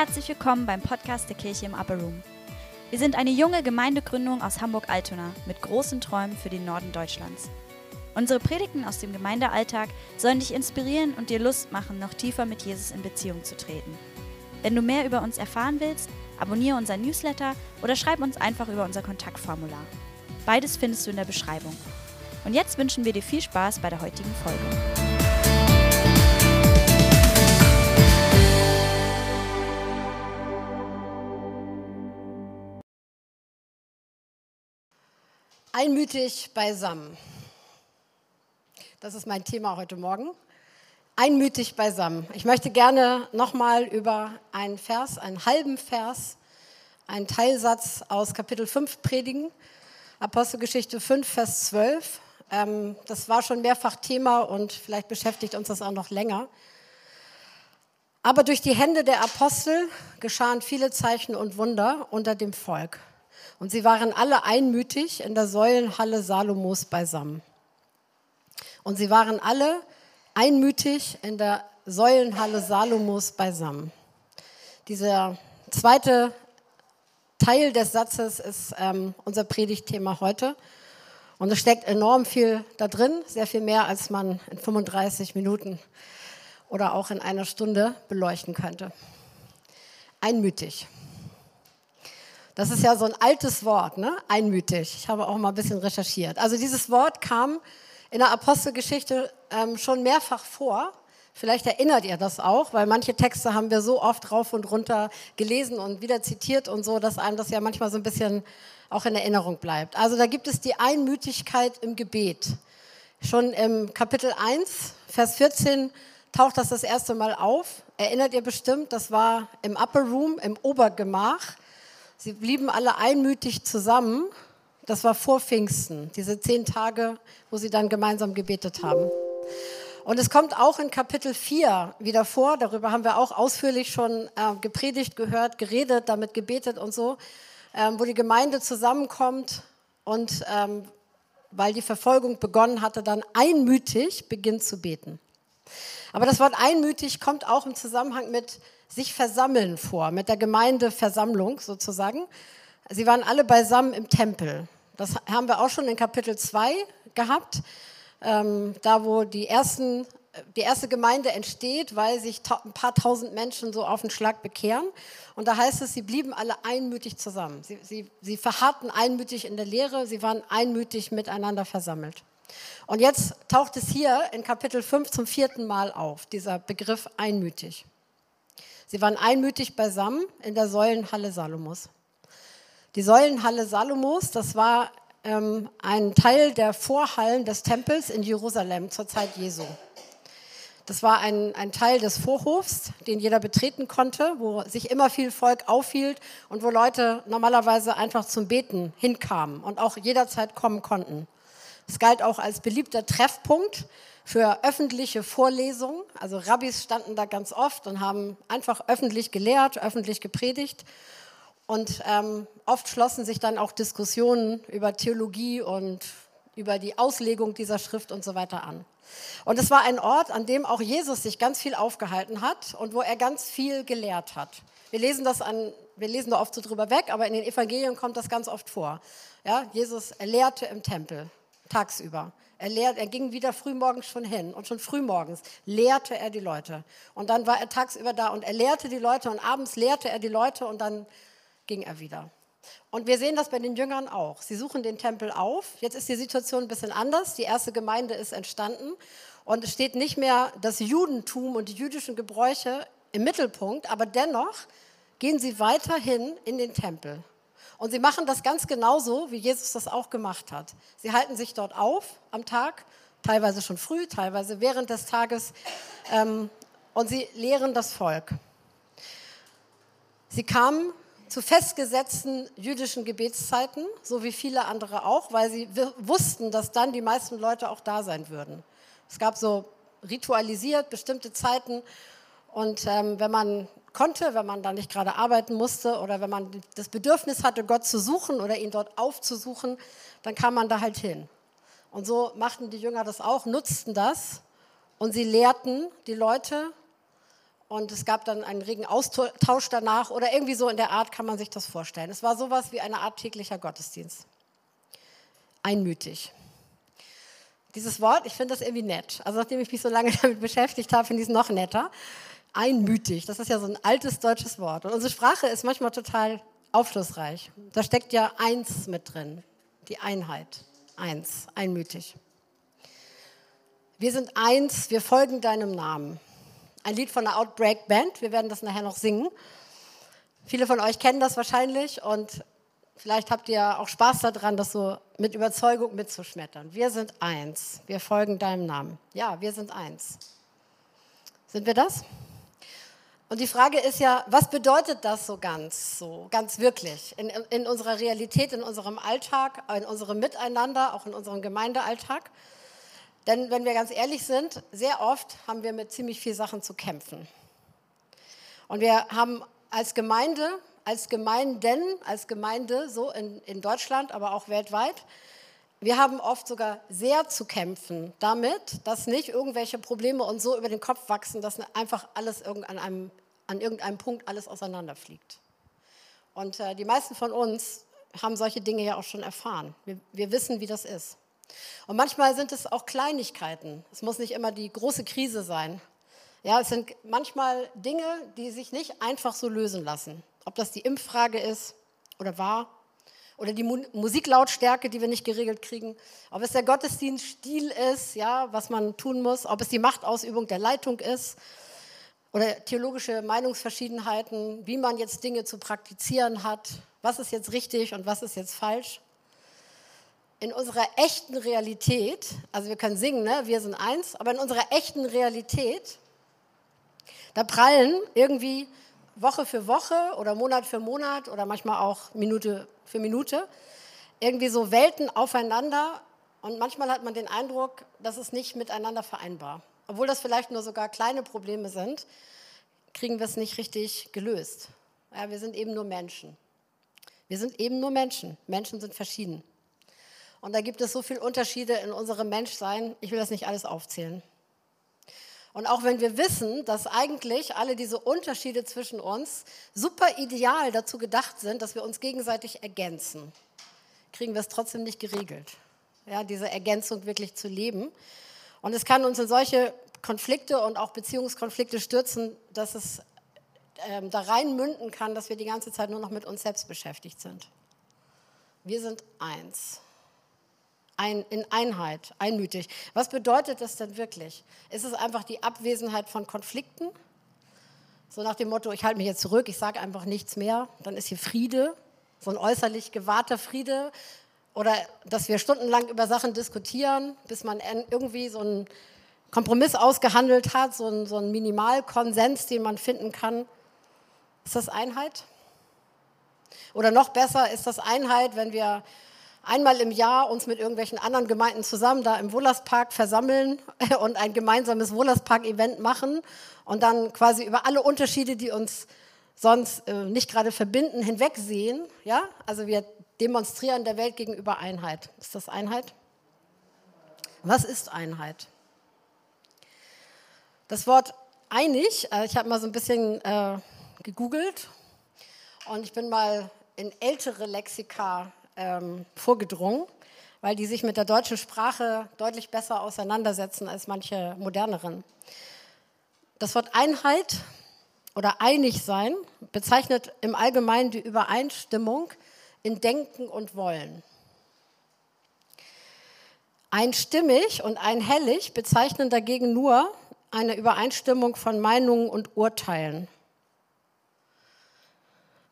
herzlich willkommen beim Podcast der Kirche im Upper Room. Wir sind eine junge Gemeindegründung aus Hamburg-Altona mit großen Träumen für den Norden Deutschlands. Unsere Predigten aus dem Gemeindealltag sollen dich inspirieren und dir Lust machen, noch tiefer mit Jesus in Beziehung zu treten. Wenn du mehr über uns erfahren willst, abonniere unseren Newsletter oder schreib uns einfach über unser Kontaktformular. Beides findest du in der Beschreibung. Und jetzt wünschen wir dir viel Spaß bei der heutigen Folge. Einmütig beisammen. Das ist mein Thema heute Morgen. Einmütig beisammen. Ich möchte gerne nochmal über einen Vers, einen halben Vers, einen Teilsatz aus Kapitel 5 predigen. Apostelgeschichte 5, Vers 12. Ähm, das war schon mehrfach Thema und vielleicht beschäftigt uns das auch noch länger. Aber durch die Hände der Apostel geschahen viele Zeichen und Wunder unter dem Volk. Und sie waren alle einmütig in der Säulenhalle Salomos beisammen. Und sie waren alle einmütig in der Säulenhalle Salomos beisammen. Dieser zweite Teil des Satzes ist ähm, unser Predigtthema heute. Und es steckt enorm viel da drin, sehr viel mehr, als man in 35 Minuten oder auch in einer Stunde beleuchten könnte. Einmütig. Das ist ja so ein altes Wort, ne? einmütig. Ich habe auch mal ein bisschen recherchiert. Also dieses Wort kam in der Apostelgeschichte ähm, schon mehrfach vor. Vielleicht erinnert ihr das auch, weil manche Texte haben wir so oft rauf und runter gelesen und wieder zitiert und so, dass einem das ja manchmal so ein bisschen auch in Erinnerung bleibt. Also da gibt es die Einmütigkeit im Gebet. Schon im Kapitel 1, Vers 14 taucht das das erste Mal auf. Erinnert ihr bestimmt, das war im Upper Room, im Obergemach. Sie blieben alle einmütig zusammen. Das war vor Pfingsten, diese zehn Tage, wo sie dann gemeinsam gebetet haben. Und es kommt auch in Kapitel 4 wieder vor, darüber haben wir auch ausführlich schon äh, gepredigt, gehört, geredet, damit gebetet und so, ähm, wo die Gemeinde zusammenkommt und ähm, weil die Verfolgung begonnen hatte, dann einmütig beginnt zu beten. Aber das Wort einmütig kommt auch im Zusammenhang mit sich versammeln vor, mit der Gemeindeversammlung sozusagen. Sie waren alle beisammen im Tempel. Das haben wir auch schon in Kapitel 2 gehabt, ähm, da wo die, ersten, die erste Gemeinde entsteht, weil sich ein paar tausend Menschen so auf den Schlag bekehren. Und da heißt es, sie blieben alle einmütig zusammen. Sie, sie, sie verharrten einmütig in der Lehre, sie waren einmütig miteinander versammelt. Und jetzt taucht es hier in Kapitel 5 zum vierten Mal auf, dieser Begriff einmütig. Sie waren einmütig beisammen in der Säulenhalle Salomos. Die Säulenhalle Salomos, das war ähm, ein Teil der Vorhallen des Tempels in Jerusalem zur Zeit Jesu. Das war ein, ein Teil des Vorhofs, den jeder betreten konnte, wo sich immer viel Volk aufhielt und wo Leute normalerweise einfach zum Beten hinkamen und auch jederzeit kommen konnten. Es galt auch als beliebter Treffpunkt für öffentliche Vorlesungen. Also Rabbis standen da ganz oft und haben einfach öffentlich gelehrt, öffentlich gepredigt. Und ähm, oft schlossen sich dann auch Diskussionen über Theologie und über die Auslegung dieser Schrift und so weiter an. Und es war ein Ort, an dem auch Jesus sich ganz viel aufgehalten hat und wo er ganz viel gelehrt hat. Wir lesen das an, wir lesen da oft so drüber weg, aber in den Evangelien kommt das ganz oft vor. Ja, Jesus lehrte im Tempel tagsüber. Er, lehrt, er ging wieder frühmorgens schon hin und schon frühmorgens lehrte er die Leute. Und dann war er tagsüber da und er lehrte die Leute und abends lehrte er die Leute und dann ging er wieder. Und wir sehen das bei den Jüngern auch. Sie suchen den Tempel auf. Jetzt ist die Situation ein bisschen anders. Die erste Gemeinde ist entstanden und es steht nicht mehr das Judentum und die jüdischen Gebräuche im Mittelpunkt, aber dennoch gehen sie weiterhin in den Tempel. Und sie machen das ganz genauso, wie Jesus das auch gemacht hat. Sie halten sich dort auf am Tag, teilweise schon früh, teilweise während des Tages, ähm, und sie lehren das Volk. Sie kamen zu festgesetzten jüdischen Gebetszeiten, so wie viele andere auch, weil sie wussten, dass dann die meisten Leute auch da sein würden. Es gab so ritualisiert bestimmte Zeiten und ähm, wenn man konnte, wenn man da nicht gerade arbeiten musste oder wenn man das Bedürfnis hatte, Gott zu suchen oder ihn dort aufzusuchen, dann kam man da halt hin. Und so machten die Jünger das auch, nutzten das und sie lehrten die Leute und es gab dann einen regen Austausch danach oder irgendwie so in der Art kann man sich das vorstellen. Es war sowas wie eine Art täglicher Gottesdienst. Einmütig. Dieses Wort, ich finde das irgendwie nett. Also nachdem ich mich so lange damit beschäftigt habe, finde ich es noch netter. Einmütig, das ist ja so ein altes deutsches Wort. Und unsere Sprache ist manchmal total aufschlussreich. Da steckt ja eins mit drin, die Einheit. Eins, einmütig. Wir sind eins, wir folgen deinem Namen. Ein Lied von der Outbreak Band, wir werden das nachher noch singen. Viele von euch kennen das wahrscheinlich und vielleicht habt ihr auch Spaß daran, das so mit Überzeugung mitzuschmettern. Wir sind eins, wir folgen deinem Namen. Ja, wir sind eins. Sind wir das? Und die Frage ist ja, was bedeutet das so ganz, so ganz wirklich in, in unserer Realität, in unserem Alltag, in unserem Miteinander, auch in unserem Gemeindealltag? Denn wenn wir ganz ehrlich sind, sehr oft haben wir mit ziemlich vielen Sachen zu kämpfen. Und wir haben als Gemeinde, als Gemeinden, als Gemeinde so in, in Deutschland, aber auch weltweit, wir haben oft sogar sehr zu kämpfen damit, dass nicht irgendwelche Probleme uns so über den Kopf wachsen, dass einfach alles an einem an irgendeinem Punkt alles auseinanderfliegt. Und äh, die meisten von uns haben solche Dinge ja auch schon erfahren. Wir, wir wissen, wie das ist. Und manchmal sind es auch Kleinigkeiten. Es muss nicht immer die große Krise sein. Ja, es sind manchmal Dinge, die sich nicht einfach so lösen lassen. Ob das die Impffrage ist oder war, oder die Mu Musiklautstärke, die wir nicht geregelt kriegen, ob es der Gottesdienststil ist, ja, was man tun muss, ob es die Machtausübung der Leitung ist, oder theologische Meinungsverschiedenheiten, wie man jetzt Dinge zu praktizieren hat, was ist jetzt richtig und was ist jetzt falsch. In unserer echten Realität, also wir können singen, ne? wir sind eins, aber in unserer echten Realität, da prallen irgendwie Woche für Woche oder Monat für Monat oder manchmal auch Minute für Minute irgendwie so Welten aufeinander und manchmal hat man den Eindruck, das ist nicht miteinander vereinbar obwohl das vielleicht nur sogar kleine Probleme sind, kriegen wir es nicht richtig gelöst. Ja, wir sind eben nur Menschen. Wir sind eben nur Menschen. Menschen sind verschieden. Und da gibt es so viele Unterschiede in unserem Menschsein. Ich will das nicht alles aufzählen. Und auch wenn wir wissen, dass eigentlich alle diese Unterschiede zwischen uns super ideal dazu gedacht sind, dass wir uns gegenseitig ergänzen, kriegen wir es trotzdem nicht geregelt. Ja, diese Ergänzung wirklich zu leben. Und es kann uns in solche Konflikte und auch Beziehungskonflikte stürzen, dass es ähm, da rein münden kann, dass wir die ganze Zeit nur noch mit uns selbst beschäftigt sind. Wir sind eins. Ein, in Einheit, einmütig. Was bedeutet das denn wirklich? Ist es einfach die Abwesenheit von Konflikten? So nach dem Motto, ich halte mich jetzt zurück, ich sage einfach nichts mehr, dann ist hier Friede, so ein äußerlich gewahrter Friede, oder dass wir stundenlang über Sachen diskutieren, bis man irgendwie so einen Kompromiss ausgehandelt hat, so einen, so einen Minimalkonsens, den man finden kann. Ist das Einheit? Oder noch besser, ist das Einheit, wenn wir einmal im Jahr uns mit irgendwelchen anderen Gemeinden zusammen da im Wohlerspark versammeln und ein gemeinsames Wohlerspark-Event machen und dann quasi über alle Unterschiede, die uns sonst äh, nicht gerade verbinden, hinwegsehen. Ja? Also wir demonstrieren der Welt gegenüber Einheit. Ist das Einheit? Was ist Einheit? Das Wort einig, äh, ich habe mal so ein bisschen äh, gegoogelt und ich bin mal in ältere Lexika ähm, vorgedrungen, weil die sich mit der deutschen Sprache deutlich besser auseinandersetzen als manche moderneren. Das Wort Einheit oder einig sein bezeichnet im Allgemeinen die Übereinstimmung in Denken und Wollen. Einstimmig und einhellig bezeichnen dagegen nur eine Übereinstimmung von Meinungen und Urteilen.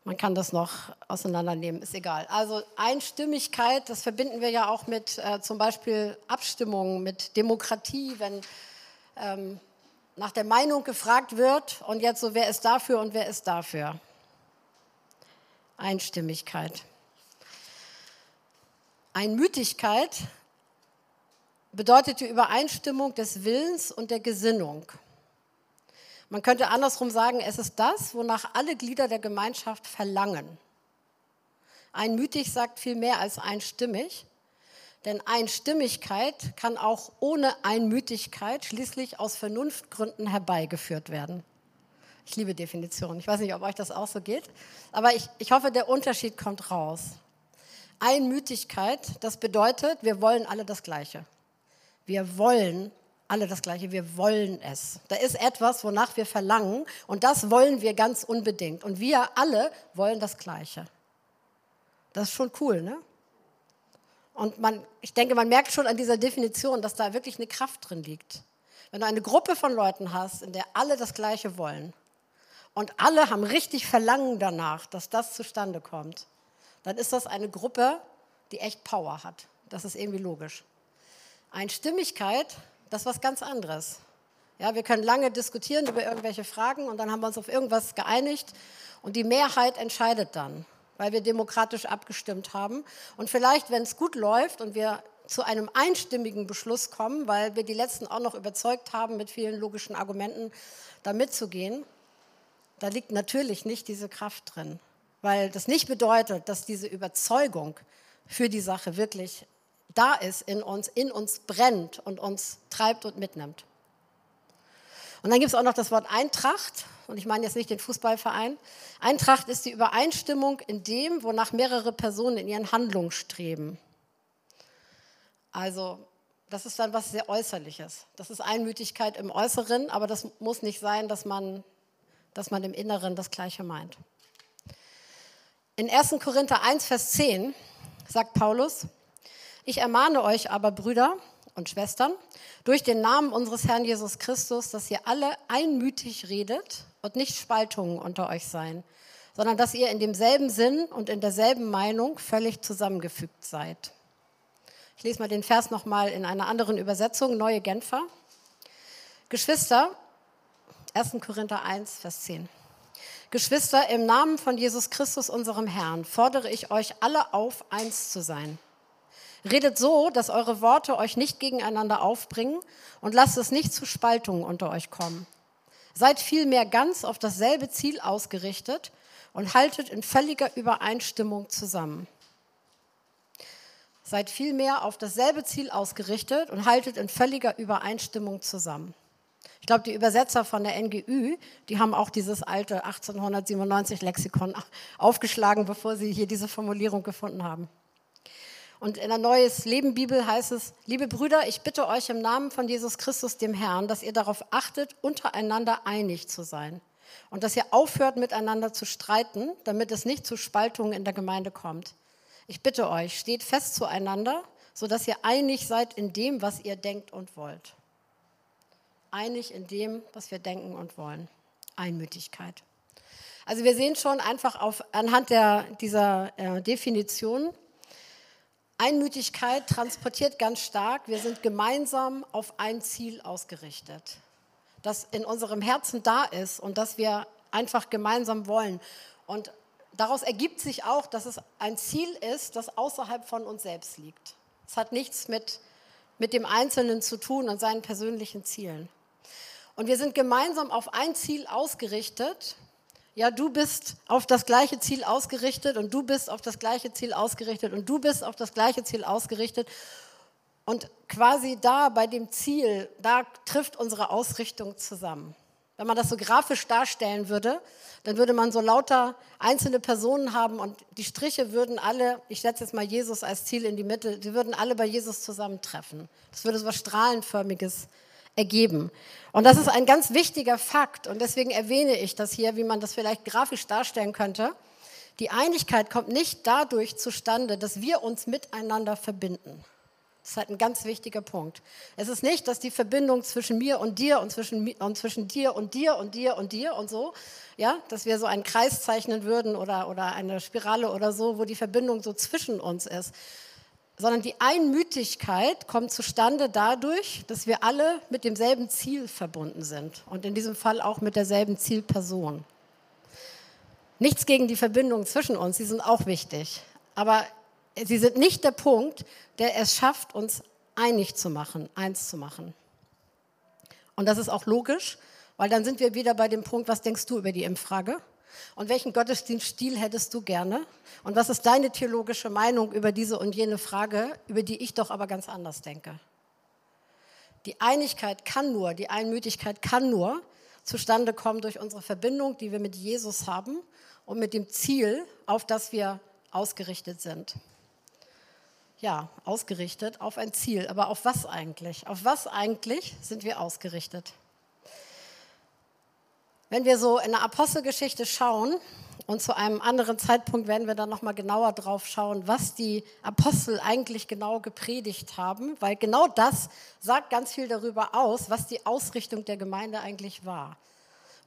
Man kann das noch auseinandernehmen, ist egal. Also Einstimmigkeit, das verbinden wir ja auch mit äh, zum Beispiel Abstimmungen, mit Demokratie, wenn ähm, nach der Meinung gefragt wird und jetzt so, wer ist dafür und wer ist dafür. Einstimmigkeit. Einmütigkeit bedeutet die Übereinstimmung des Willens und der Gesinnung. Man könnte andersrum sagen, es ist das, wonach alle Glieder der Gemeinschaft verlangen. Einmütig sagt viel mehr als einstimmig, denn Einstimmigkeit kann auch ohne Einmütigkeit schließlich aus Vernunftgründen herbeigeführt werden. Ich liebe Definitionen. Ich weiß nicht, ob euch das auch so geht, aber ich, ich hoffe, der Unterschied kommt raus. Einmütigkeit, das bedeutet, wir wollen alle das Gleiche. Wir wollen alle das Gleiche, wir wollen es. Da ist etwas, wonach wir verlangen und das wollen wir ganz unbedingt. Und wir alle wollen das Gleiche. Das ist schon cool, ne? Und man, ich denke, man merkt schon an dieser Definition, dass da wirklich eine Kraft drin liegt. Wenn du eine Gruppe von Leuten hast, in der alle das Gleiche wollen und alle haben richtig Verlangen danach, dass das zustande kommt, dann ist das eine Gruppe, die echt Power hat. Das ist irgendwie logisch. Einstimmigkeit, das ist was ganz anderes. Ja, wir können lange diskutieren über irgendwelche Fragen und dann haben wir uns auf irgendwas geeinigt und die Mehrheit entscheidet dann weil wir demokratisch abgestimmt haben. Und vielleicht, wenn es gut läuft und wir zu einem einstimmigen Beschluss kommen, weil wir die letzten auch noch überzeugt haben, mit vielen logischen Argumenten da mitzugehen, da liegt natürlich nicht diese Kraft drin, weil das nicht bedeutet, dass diese Überzeugung für die Sache wirklich da ist in uns, in uns brennt und uns treibt und mitnimmt. Und dann gibt es auch noch das Wort Eintracht. Und ich meine jetzt nicht den Fußballverein. Eintracht ist die Übereinstimmung in dem, wonach mehrere Personen in ihren Handlungen streben. Also, das ist dann was sehr Äußerliches. Das ist Einmütigkeit im Äußeren, aber das muss nicht sein, dass man, dass man im Inneren das Gleiche meint. In 1. Korinther 1, Vers 10 sagt Paulus, ich ermahne euch aber, Brüder, und Schwestern, durch den Namen unseres Herrn Jesus Christus, dass ihr alle einmütig redet und nicht Spaltungen unter euch seien, sondern dass ihr in demselben Sinn und in derselben Meinung völlig zusammengefügt seid. Ich lese mal den Vers nochmal in einer anderen Übersetzung, Neue Genfer. Geschwister, 1. Korinther 1, Vers 10. Geschwister, im Namen von Jesus Christus, unserem Herrn, fordere ich euch alle auf, eins zu sein Redet so, dass eure Worte euch nicht gegeneinander aufbringen und lasst es nicht zu Spaltungen unter euch kommen. Seid vielmehr ganz auf dasselbe Ziel ausgerichtet und haltet in völliger Übereinstimmung zusammen. Seid vielmehr auf dasselbe Ziel ausgerichtet und haltet in völliger Übereinstimmung zusammen. Ich glaube, die Übersetzer von der NGÜ, die haben auch dieses alte 1897 Lexikon aufgeschlagen, bevor sie hier diese Formulierung gefunden haben. Und in der Neues Leben Bibel heißt es, liebe Brüder, ich bitte euch im Namen von Jesus Christus, dem Herrn, dass ihr darauf achtet, untereinander einig zu sein. Und dass ihr aufhört, miteinander zu streiten, damit es nicht zu Spaltungen in der Gemeinde kommt. Ich bitte euch, steht fest zueinander, sodass ihr einig seid in dem, was ihr denkt und wollt. Einig in dem, was wir denken und wollen. Einmütigkeit. Also wir sehen schon einfach auf, anhand der, dieser äh, Definition, Einmütigkeit transportiert ganz stark, wir sind gemeinsam auf ein Ziel ausgerichtet, das in unserem Herzen da ist und das wir einfach gemeinsam wollen. Und daraus ergibt sich auch, dass es ein Ziel ist, das außerhalb von uns selbst liegt. Es hat nichts mit, mit dem Einzelnen zu tun und seinen persönlichen Zielen. Und wir sind gemeinsam auf ein Ziel ausgerichtet ja, du bist auf das gleiche Ziel ausgerichtet und du bist auf das gleiche Ziel ausgerichtet und du bist auf das gleiche Ziel ausgerichtet. Und quasi da bei dem Ziel, da trifft unsere Ausrichtung zusammen. Wenn man das so grafisch darstellen würde, dann würde man so lauter einzelne Personen haben und die Striche würden alle, ich setze jetzt mal Jesus als Ziel in die Mitte, die würden alle bei Jesus zusammentreffen. Das würde so was Strahlenförmiges ergeben. Und das ist ein ganz wichtiger Fakt und deswegen erwähne ich das hier, wie man das vielleicht grafisch darstellen könnte. Die Einigkeit kommt nicht dadurch zustande, dass wir uns miteinander verbinden. Das ist halt ein ganz wichtiger Punkt. Es ist nicht, dass die Verbindung zwischen mir und dir und zwischen, und zwischen dir und dir und dir und dir und so, ja, dass wir so einen Kreis zeichnen würden oder, oder eine Spirale oder so, wo die Verbindung so zwischen uns ist, sondern die Einmütigkeit kommt zustande dadurch, dass wir alle mit demselben Ziel verbunden sind und in diesem Fall auch mit derselben Zielperson. Nichts gegen die Verbindungen zwischen uns, sie sind auch wichtig, aber sie sind nicht der Punkt, der es schafft, uns einig zu machen, eins zu machen. Und das ist auch logisch, weil dann sind wir wieder bei dem Punkt, was denkst du über die Impffrage? Und welchen Gottesdienststil hättest du gerne? Und was ist deine theologische Meinung über diese und jene Frage, über die ich doch aber ganz anders denke? Die Einigkeit kann nur, die Einmütigkeit kann nur zustande kommen durch unsere Verbindung, die wir mit Jesus haben und mit dem Ziel, auf das wir ausgerichtet sind. Ja, ausgerichtet auf ein Ziel. Aber auf was eigentlich? Auf was eigentlich sind wir ausgerichtet? Wenn wir so in der Apostelgeschichte schauen, und zu einem anderen Zeitpunkt werden wir dann nochmal genauer drauf schauen, was die Apostel eigentlich genau gepredigt haben, weil genau das sagt ganz viel darüber aus, was die Ausrichtung der Gemeinde eigentlich war.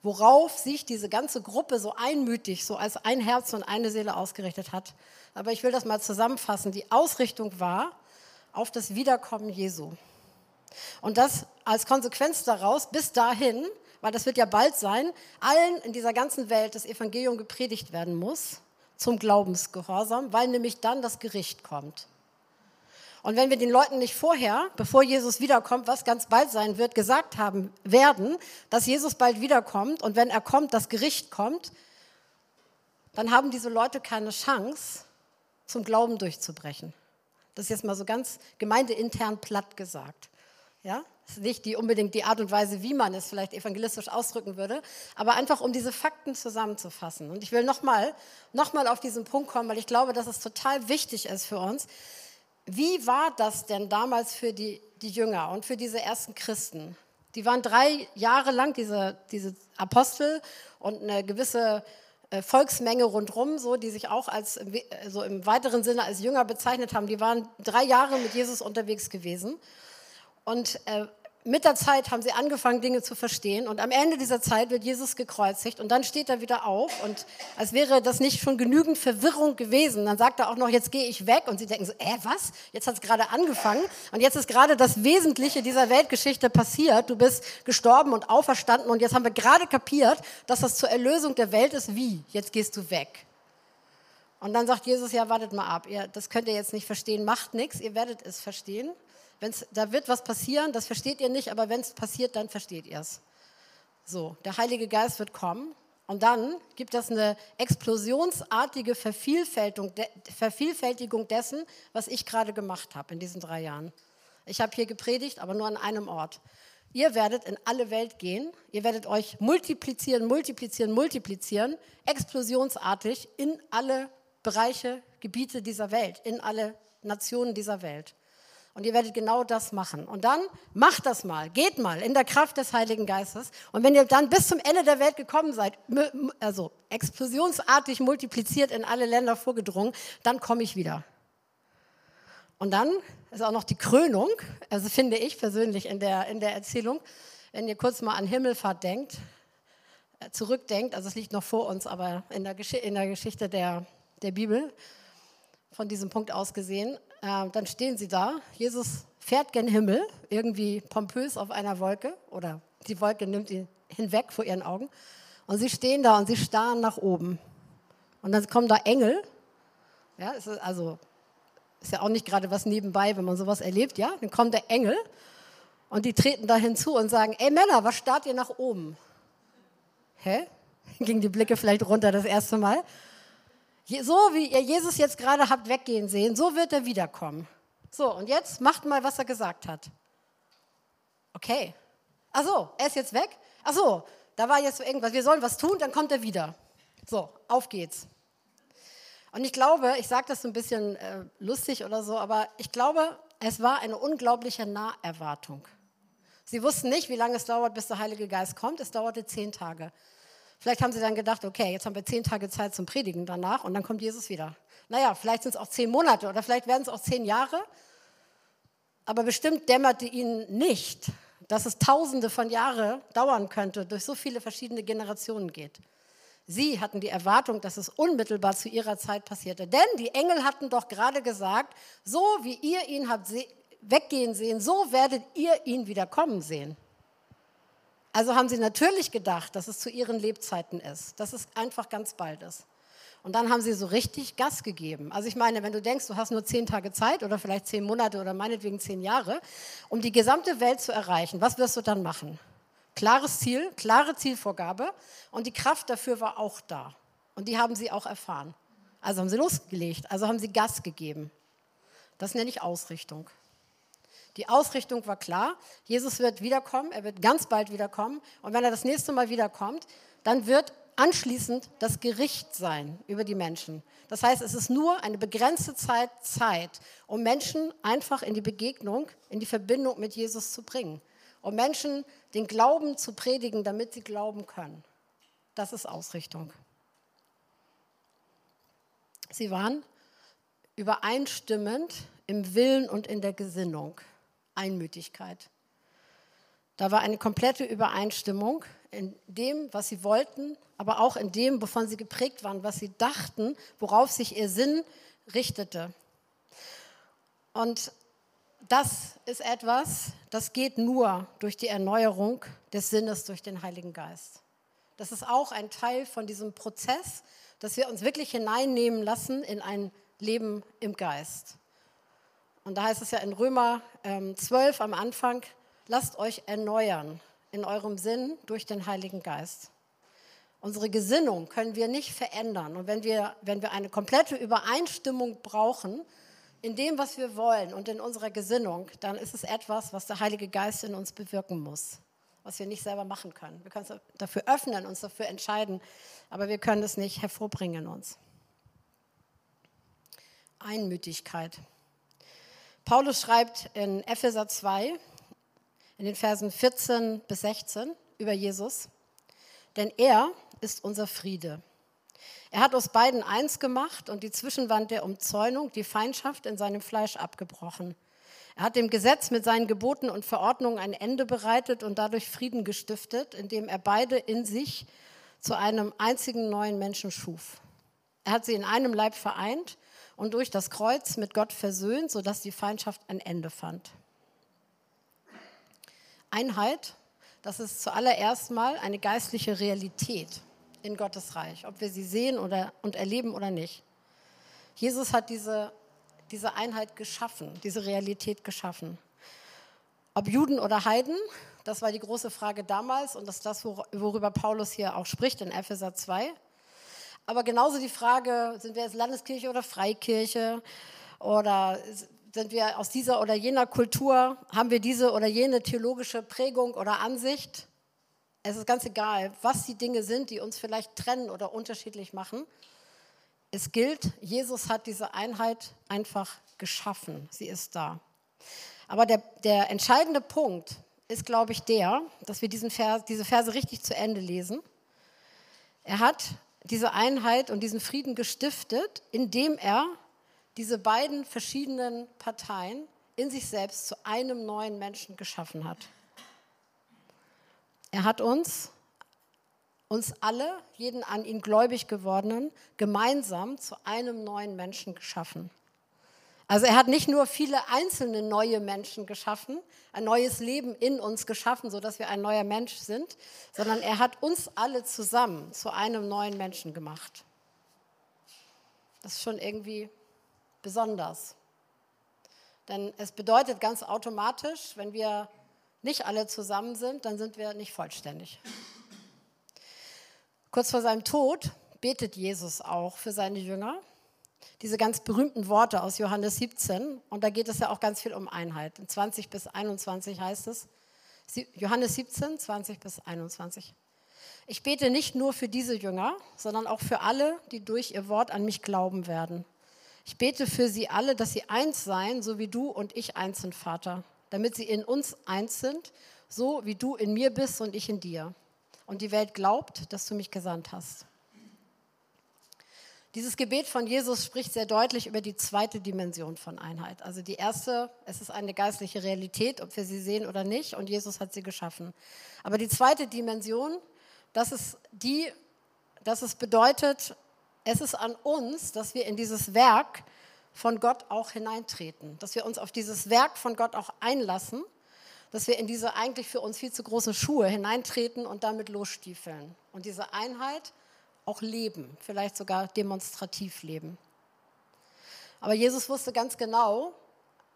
Worauf sich diese ganze Gruppe so einmütig, so als ein Herz und eine Seele ausgerichtet hat. Aber ich will das mal zusammenfassen. Die Ausrichtung war auf das Wiederkommen Jesu. Und das als Konsequenz daraus bis dahin weil das wird ja bald sein, allen in dieser ganzen Welt das Evangelium gepredigt werden muss zum Glaubensgehorsam, weil nämlich dann das Gericht kommt. Und wenn wir den Leuten nicht vorher, bevor Jesus wiederkommt, was ganz bald sein wird, gesagt haben werden, dass Jesus bald wiederkommt und wenn er kommt, das Gericht kommt, dann haben diese Leute keine Chance, zum Glauben durchzubrechen. Das ist jetzt mal so ganz gemeindeintern platt gesagt. Ja? Das ist nicht die, unbedingt die Art und Weise, wie man es vielleicht evangelistisch ausdrücken würde, aber einfach um diese Fakten zusammenzufassen. Und ich will nochmal noch mal auf diesen Punkt kommen, weil ich glaube, dass es total wichtig ist für uns. Wie war das denn damals für die, die Jünger und für diese ersten Christen? Die waren drei Jahre lang, diese, diese Apostel und eine gewisse äh, Volksmenge rundherum, so, die sich auch als, so im weiteren Sinne als Jünger bezeichnet haben. Die waren drei Jahre mit Jesus unterwegs gewesen. Und äh, mit der Zeit haben sie angefangen, Dinge zu verstehen. Und am Ende dieser Zeit wird Jesus gekreuzigt. Und dann steht er wieder auf. Und als wäre das nicht schon genügend Verwirrung gewesen, dann sagt er auch noch, jetzt gehe ich weg. Und sie denken so, äh, was? Jetzt hat es gerade angefangen. Und jetzt ist gerade das Wesentliche dieser Weltgeschichte passiert. Du bist gestorben und auferstanden. Und jetzt haben wir gerade kapiert, dass das zur Erlösung der Welt ist. Wie? Jetzt gehst du weg. Und dann sagt Jesus, ja, wartet mal ab. Ihr, das könnt ihr jetzt nicht verstehen. Macht nichts. Ihr werdet es verstehen. Wenn's, da wird was passieren, das versteht ihr nicht, aber wenn es passiert, dann versteht ihr es. So, der Heilige Geist wird kommen und dann gibt es eine explosionsartige Vervielfältigung, Vervielfältigung dessen, was ich gerade gemacht habe in diesen drei Jahren. Ich habe hier gepredigt, aber nur an einem Ort. Ihr werdet in alle Welt gehen, ihr werdet euch multiplizieren, multiplizieren, multiplizieren, explosionsartig in alle Bereiche, Gebiete dieser Welt, in alle Nationen dieser Welt. Und ihr werdet genau das machen. Und dann macht das mal, geht mal in der Kraft des Heiligen Geistes. Und wenn ihr dann bis zum Ende der Welt gekommen seid, also explosionsartig multipliziert in alle Länder vorgedrungen, dann komme ich wieder. Und dann ist auch noch die Krönung, also finde ich persönlich in der, in der Erzählung, wenn ihr kurz mal an Himmelfahrt denkt, äh, zurückdenkt, also es liegt noch vor uns, aber in der, Gesch in der Geschichte der, der Bibel, von diesem Punkt aus gesehen, dann stehen sie da. Jesus fährt gen Himmel, irgendwie pompös auf einer Wolke oder die Wolke nimmt ihn hinweg vor ihren Augen. Und sie stehen da und sie starren nach oben. Und dann kommen da Engel. Ja, ist also ist ja auch nicht gerade was nebenbei, wenn man sowas erlebt, ja? Dann kommen der Engel und die treten da hinzu und sagen: Ey Männer, was starrt ihr nach oben? Hä? Gingen die Blicke vielleicht runter das erste Mal. So wie ihr Jesus jetzt gerade habt weggehen sehen, so wird er wiederkommen. So, und jetzt macht mal, was er gesagt hat. Okay. Ach so, er ist jetzt weg? Ach so, da war jetzt irgendwas. Wir sollen was tun, dann kommt er wieder. So, auf geht's. Und ich glaube, ich sage das so ein bisschen äh, lustig oder so, aber ich glaube, es war eine unglaubliche Naherwartung. Sie wussten nicht, wie lange es dauert, bis der Heilige Geist kommt. Es dauerte zehn Tage. Vielleicht haben sie dann gedacht, okay, jetzt haben wir zehn Tage Zeit zum Predigen danach und dann kommt Jesus wieder. Naja, vielleicht sind es auch zehn Monate oder vielleicht werden es auch zehn Jahre. Aber bestimmt dämmerte ihnen nicht, dass es tausende von Jahren dauern könnte, durch so viele verschiedene Generationen geht. Sie hatten die Erwartung, dass es unmittelbar zu ihrer Zeit passierte. Denn die Engel hatten doch gerade gesagt, so wie ihr ihn habt weggehen sehen, so werdet ihr ihn wieder kommen sehen. Also haben sie natürlich gedacht, dass es zu ihren Lebzeiten ist, dass es einfach ganz bald ist. Und dann haben sie so richtig Gas gegeben. Also ich meine, wenn du denkst, du hast nur zehn Tage Zeit oder vielleicht zehn Monate oder meinetwegen zehn Jahre, um die gesamte Welt zu erreichen, was wirst du dann machen? Klares Ziel, klare Zielvorgabe und die Kraft dafür war auch da. Und die haben sie auch erfahren. Also haben sie losgelegt, also haben sie Gas gegeben. Das nenne ich Ausrichtung. Die Ausrichtung war klar. Jesus wird wiederkommen, er wird ganz bald wiederkommen. Und wenn er das nächste Mal wiederkommt, dann wird anschließend das Gericht sein über die Menschen. Das heißt, es ist nur eine begrenzte Zeit Zeit, um Menschen einfach in die Begegnung, in die Verbindung mit Jesus zu bringen. Um Menschen den Glauben zu predigen, damit sie glauben können. Das ist Ausrichtung. Sie waren übereinstimmend im Willen und in der Gesinnung. Einmütigkeit. Da war eine komplette Übereinstimmung in dem, was sie wollten, aber auch in dem, wovon sie geprägt waren, was sie dachten, worauf sich ihr Sinn richtete. Und das ist etwas, das geht nur durch die Erneuerung des Sinnes durch den Heiligen Geist. Das ist auch ein Teil von diesem Prozess, dass wir uns wirklich hineinnehmen lassen in ein Leben im Geist. Und da heißt es ja in Römer ähm, 12 am Anfang, lasst euch erneuern in eurem Sinn durch den Heiligen Geist. Unsere Gesinnung können wir nicht verändern. Und wenn wir, wenn wir eine komplette Übereinstimmung brauchen in dem, was wir wollen und in unserer Gesinnung, dann ist es etwas, was der Heilige Geist in uns bewirken muss, was wir nicht selber machen können. Wir können uns dafür öffnen, uns dafür entscheiden, aber wir können es nicht hervorbringen in uns. Einmütigkeit. Paulus schreibt in Epheser 2, in den Versen 14 bis 16 über Jesus, denn er ist unser Friede. Er hat aus beiden eins gemacht und die Zwischenwand der Umzäunung, die Feindschaft in seinem Fleisch abgebrochen. Er hat dem Gesetz mit seinen Geboten und Verordnungen ein Ende bereitet und dadurch Frieden gestiftet, indem er beide in sich zu einem einzigen neuen Menschen schuf. Er hat sie in einem Leib vereint und durch das Kreuz mit Gott versöhnt, sodass die Feindschaft ein Ende fand. Einheit, das ist zuallererst mal eine geistliche Realität in Gottes Reich, ob wir sie sehen oder, und erleben oder nicht. Jesus hat diese, diese Einheit geschaffen, diese Realität geschaffen. Ob Juden oder Heiden, das war die große Frage damals und das ist das, worüber Paulus hier auch spricht in Epheser 2. Aber genauso die Frage, sind wir jetzt Landeskirche oder Freikirche oder sind wir aus dieser oder jener Kultur, haben wir diese oder jene theologische Prägung oder Ansicht? Es ist ganz egal, was die Dinge sind, die uns vielleicht trennen oder unterschiedlich machen. Es gilt, Jesus hat diese Einheit einfach geschaffen. Sie ist da. Aber der, der entscheidende Punkt ist, glaube ich, der, dass wir diesen Vers, diese Verse richtig zu Ende lesen. Er hat diese Einheit und diesen Frieden gestiftet, indem er diese beiden verschiedenen Parteien in sich selbst zu einem neuen Menschen geschaffen hat. Er hat uns, uns alle, jeden an ihn gläubig gewordenen, gemeinsam zu einem neuen Menschen geschaffen. Also er hat nicht nur viele einzelne neue Menschen geschaffen, ein neues Leben in uns geschaffen, sodass wir ein neuer Mensch sind, sondern er hat uns alle zusammen zu einem neuen Menschen gemacht. Das ist schon irgendwie besonders. Denn es bedeutet ganz automatisch, wenn wir nicht alle zusammen sind, dann sind wir nicht vollständig. Kurz vor seinem Tod betet Jesus auch für seine Jünger diese ganz berühmten Worte aus Johannes 17. Und da geht es ja auch ganz viel um Einheit. In 20 bis 21 heißt es, Johannes 17, 20 bis 21. Ich bete nicht nur für diese Jünger, sondern auch für alle, die durch ihr Wort an mich glauben werden. Ich bete für sie alle, dass sie eins seien, so wie du und ich eins sind, Vater, damit sie in uns eins sind, so wie du in mir bist und ich in dir. Und die Welt glaubt, dass du mich gesandt hast. Dieses Gebet von Jesus spricht sehr deutlich über die zweite Dimension von Einheit. Also die erste, es ist eine geistliche Realität, ob wir sie sehen oder nicht, und Jesus hat sie geschaffen. Aber die zweite Dimension, das ist die, dass es bedeutet, es ist an uns, dass wir in dieses Werk von Gott auch hineintreten, dass wir uns auf dieses Werk von Gott auch einlassen, dass wir in diese eigentlich für uns viel zu große Schuhe hineintreten und damit losstiefeln. Und diese Einheit auch leben, vielleicht sogar demonstrativ leben. Aber Jesus wusste ganz genau,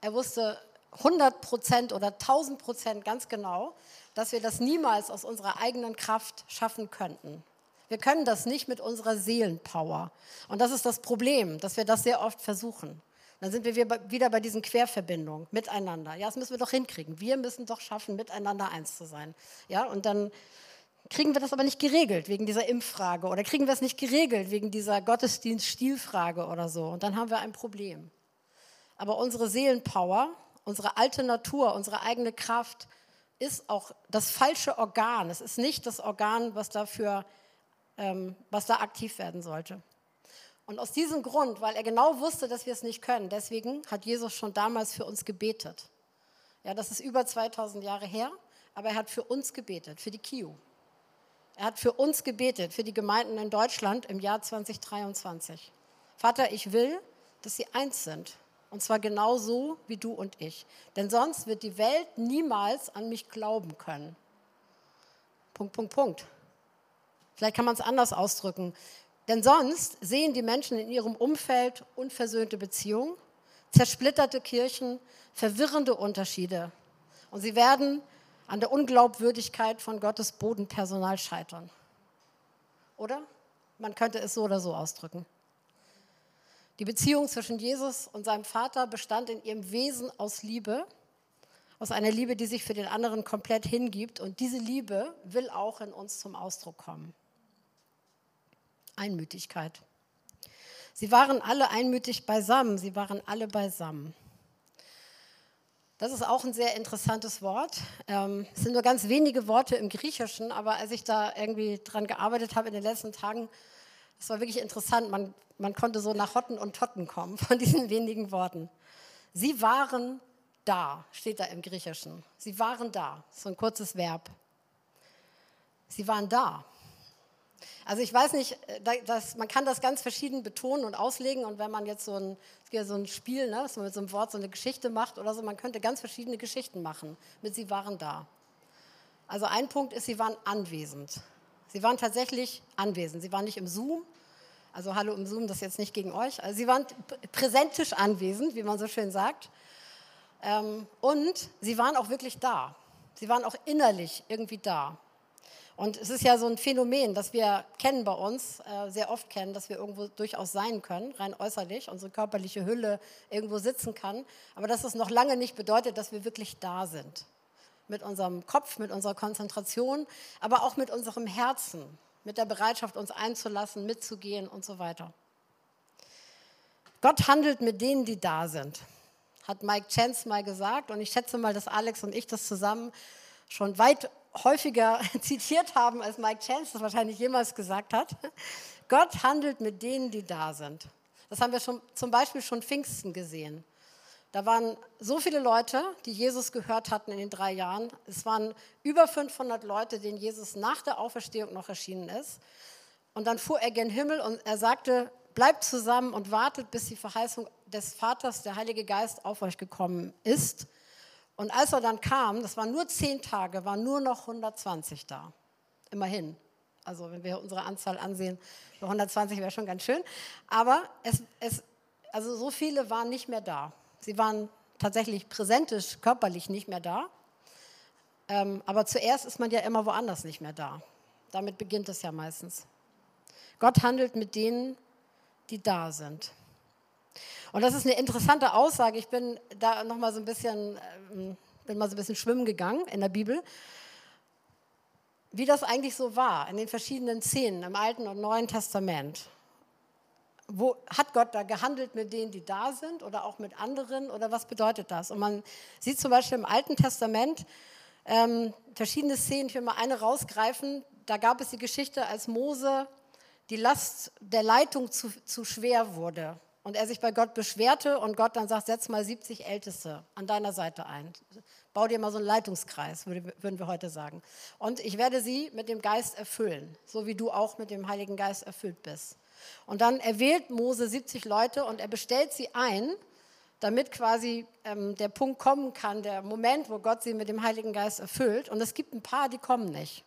er wusste 100 Prozent oder 1000 Prozent ganz genau, dass wir das niemals aus unserer eigenen Kraft schaffen könnten. Wir können das nicht mit unserer Seelenpower. Und das ist das Problem, dass wir das sehr oft versuchen. Dann sind wir wieder bei diesen Querverbindungen miteinander. Ja, das müssen wir doch hinkriegen. Wir müssen doch schaffen, miteinander eins zu sein. Ja, und dann kriegen wir das aber nicht geregelt wegen dieser Impffrage oder kriegen wir es nicht geregelt wegen dieser Gottesdienst-Stilfrage oder so. Und dann haben wir ein Problem. Aber unsere Seelenpower, unsere alte Natur, unsere eigene Kraft ist auch das falsche Organ. Es ist nicht das Organ, was dafür, ähm, was da aktiv werden sollte. Und aus diesem Grund, weil er genau wusste, dass wir es nicht können, deswegen hat Jesus schon damals für uns gebetet. Ja, das ist über 2000 Jahre her, aber er hat für uns gebetet, für die KIU. Er hat für uns gebetet, für die Gemeinden in Deutschland im Jahr 2023. Vater, ich will, dass sie eins sind. Und zwar genauso wie du und ich. Denn sonst wird die Welt niemals an mich glauben können. Punkt, Punkt, Punkt. Vielleicht kann man es anders ausdrücken. Denn sonst sehen die Menschen in ihrem Umfeld unversöhnte Beziehungen, zersplitterte Kirchen, verwirrende Unterschiede. Und sie werden an der Unglaubwürdigkeit von Gottes Bodenpersonal scheitern. Oder? Man könnte es so oder so ausdrücken. Die Beziehung zwischen Jesus und seinem Vater bestand in ihrem Wesen aus Liebe, aus einer Liebe, die sich für den anderen komplett hingibt. Und diese Liebe will auch in uns zum Ausdruck kommen. Einmütigkeit. Sie waren alle einmütig beisammen, sie waren alle beisammen. Das ist auch ein sehr interessantes Wort. Ähm, es sind nur ganz wenige Worte im Griechischen, aber als ich da irgendwie dran gearbeitet habe in den letzten Tagen, es war wirklich interessant. Man, man konnte so nach Hotten und Totten kommen von diesen wenigen Worten. Sie waren da, steht da im Griechischen. Sie waren da, so ein kurzes Verb. Sie waren da. Also ich weiß nicht, äh, das, man kann das ganz verschieden betonen und auslegen und wenn man jetzt so ein, so ein Spiel, ne, dass man mit so einem Wort so eine Geschichte macht oder so, man könnte ganz verschiedene Geschichten machen mit Sie waren da. Also ein Punkt ist, Sie waren anwesend. Sie waren tatsächlich anwesend. Sie waren nicht im Zoom, also hallo im Zoom, das ist jetzt nicht gegen euch. Also Sie waren präsentisch anwesend, wie man so schön sagt. Ähm, und Sie waren auch wirklich da. Sie waren auch innerlich irgendwie da. Und es ist ja so ein Phänomen, das wir kennen bei uns, äh, sehr oft kennen, dass wir irgendwo durchaus sein können, rein äußerlich, unsere körperliche Hülle irgendwo sitzen kann, aber dass es noch lange nicht bedeutet, dass wir wirklich da sind. Mit unserem Kopf, mit unserer Konzentration, aber auch mit unserem Herzen, mit der Bereitschaft, uns einzulassen, mitzugehen und so weiter. Gott handelt mit denen, die da sind, hat Mike Chance mal gesagt. Und ich schätze mal, dass Alex und ich das zusammen schon weit häufiger zitiert haben, als Mike Chance das wahrscheinlich jemals gesagt hat. Gott handelt mit denen, die da sind. Das haben wir schon, zum Beispiel schon Pfingsten gesehen. Da waren so viele Leute, die Jesus gehört hatten in den drei Jahren. Es waren über 500 Leute, denen Jesus nach der Auferstehung noch erschienen ist. Und dann fuhr er gen Himmel und er sagte, bleibt zusammen und wartet, bis die Verheißung des Vaters, der Heilige Geist, auf euch gekommen ist. Und als er dann kam, das waren nur zehn Tage, waren nur noch 120 da. Immerhin. Also wenn wir unsere Anzahl ansehen, 120 wäre schon ganz schön. Aber es, es, also so viele waren nicht mehr da. Sie waren tatsächlich präsentisch, körperlich nicht mehr da. Ähm, aber zuerst ist man ja immer woanders nicht mehr da. Damit beginnt es ja meistens. Gott handelt mit denen, die da sind. Und das ist eine interessante Aussage. Ich bin da noch mal so ein bisschen, ähm, bin mal so ein bisschen schwimmen gegangen in der Bibel, wie das eigentlich so war in den verschiedenen Szenen im Alten und Neuen Testament. Wo hat Gott da gehandelt mit denen, die da sind oder auch mit anderen oder was bedeutet das? Und man sieht zum Beispiel im Alten Testament ähm, verschiedene Szenen, ich will mal eine rausgreifen. Da gab es die Geschichte, als Mose die Last der Leitung zu, zu schwer wurde und er sich bei Gott beschwerte und Gott dann sagt, setz mal 70 Älteste an deiner Seite ein. Bau dir mal so einen Leitungskreis, würden wir heute sagen. Und ich werde sie mit dem Geist erfüllen, so wie du auch mit dem Heiligen Geist erfüllt bist. Und dann erwählt Mose 70 Leute und er bestellt sie ein, damit quasi ähm, der Punkt kommen kann, der Moment, wo Gott sie mit dem Heiligen Geist erfüllt. Und es gibt ein paar, die kommen nicht.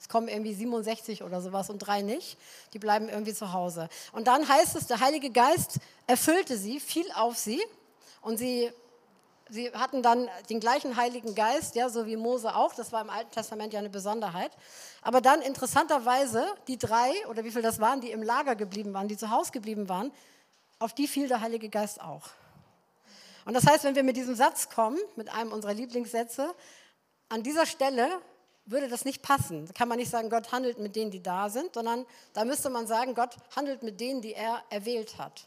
Es kommen irgendwie 67 oder sowas und drei nicht. Die bleiben irgendwie zu Hause. Und dann heißt es, der Heilige Geist erfüllte sie, fiel auf sie und sie, sie hatten dann den gleichen Heiligen Geist, ja, so wie Mose auch. Das war im Alten Testament ja eine Besonderheit. Aber dann interessanterweise, die drei oder wie viel das waren, die im Lager geblieben waren, die zu Hause geblieben waren, auf die fiel der Heilige Geist auch. Und das heißt, wenn wir mit diesem Satz kommen, mit einem unserer Lieblingssätze, an dieser Stelle würde das nicht passen. Da kann man nicht sagen, Gott handelt mit denen, die da sind, sondern da müsste man sagen, Gott handelt mit denen, die er erwählt hat.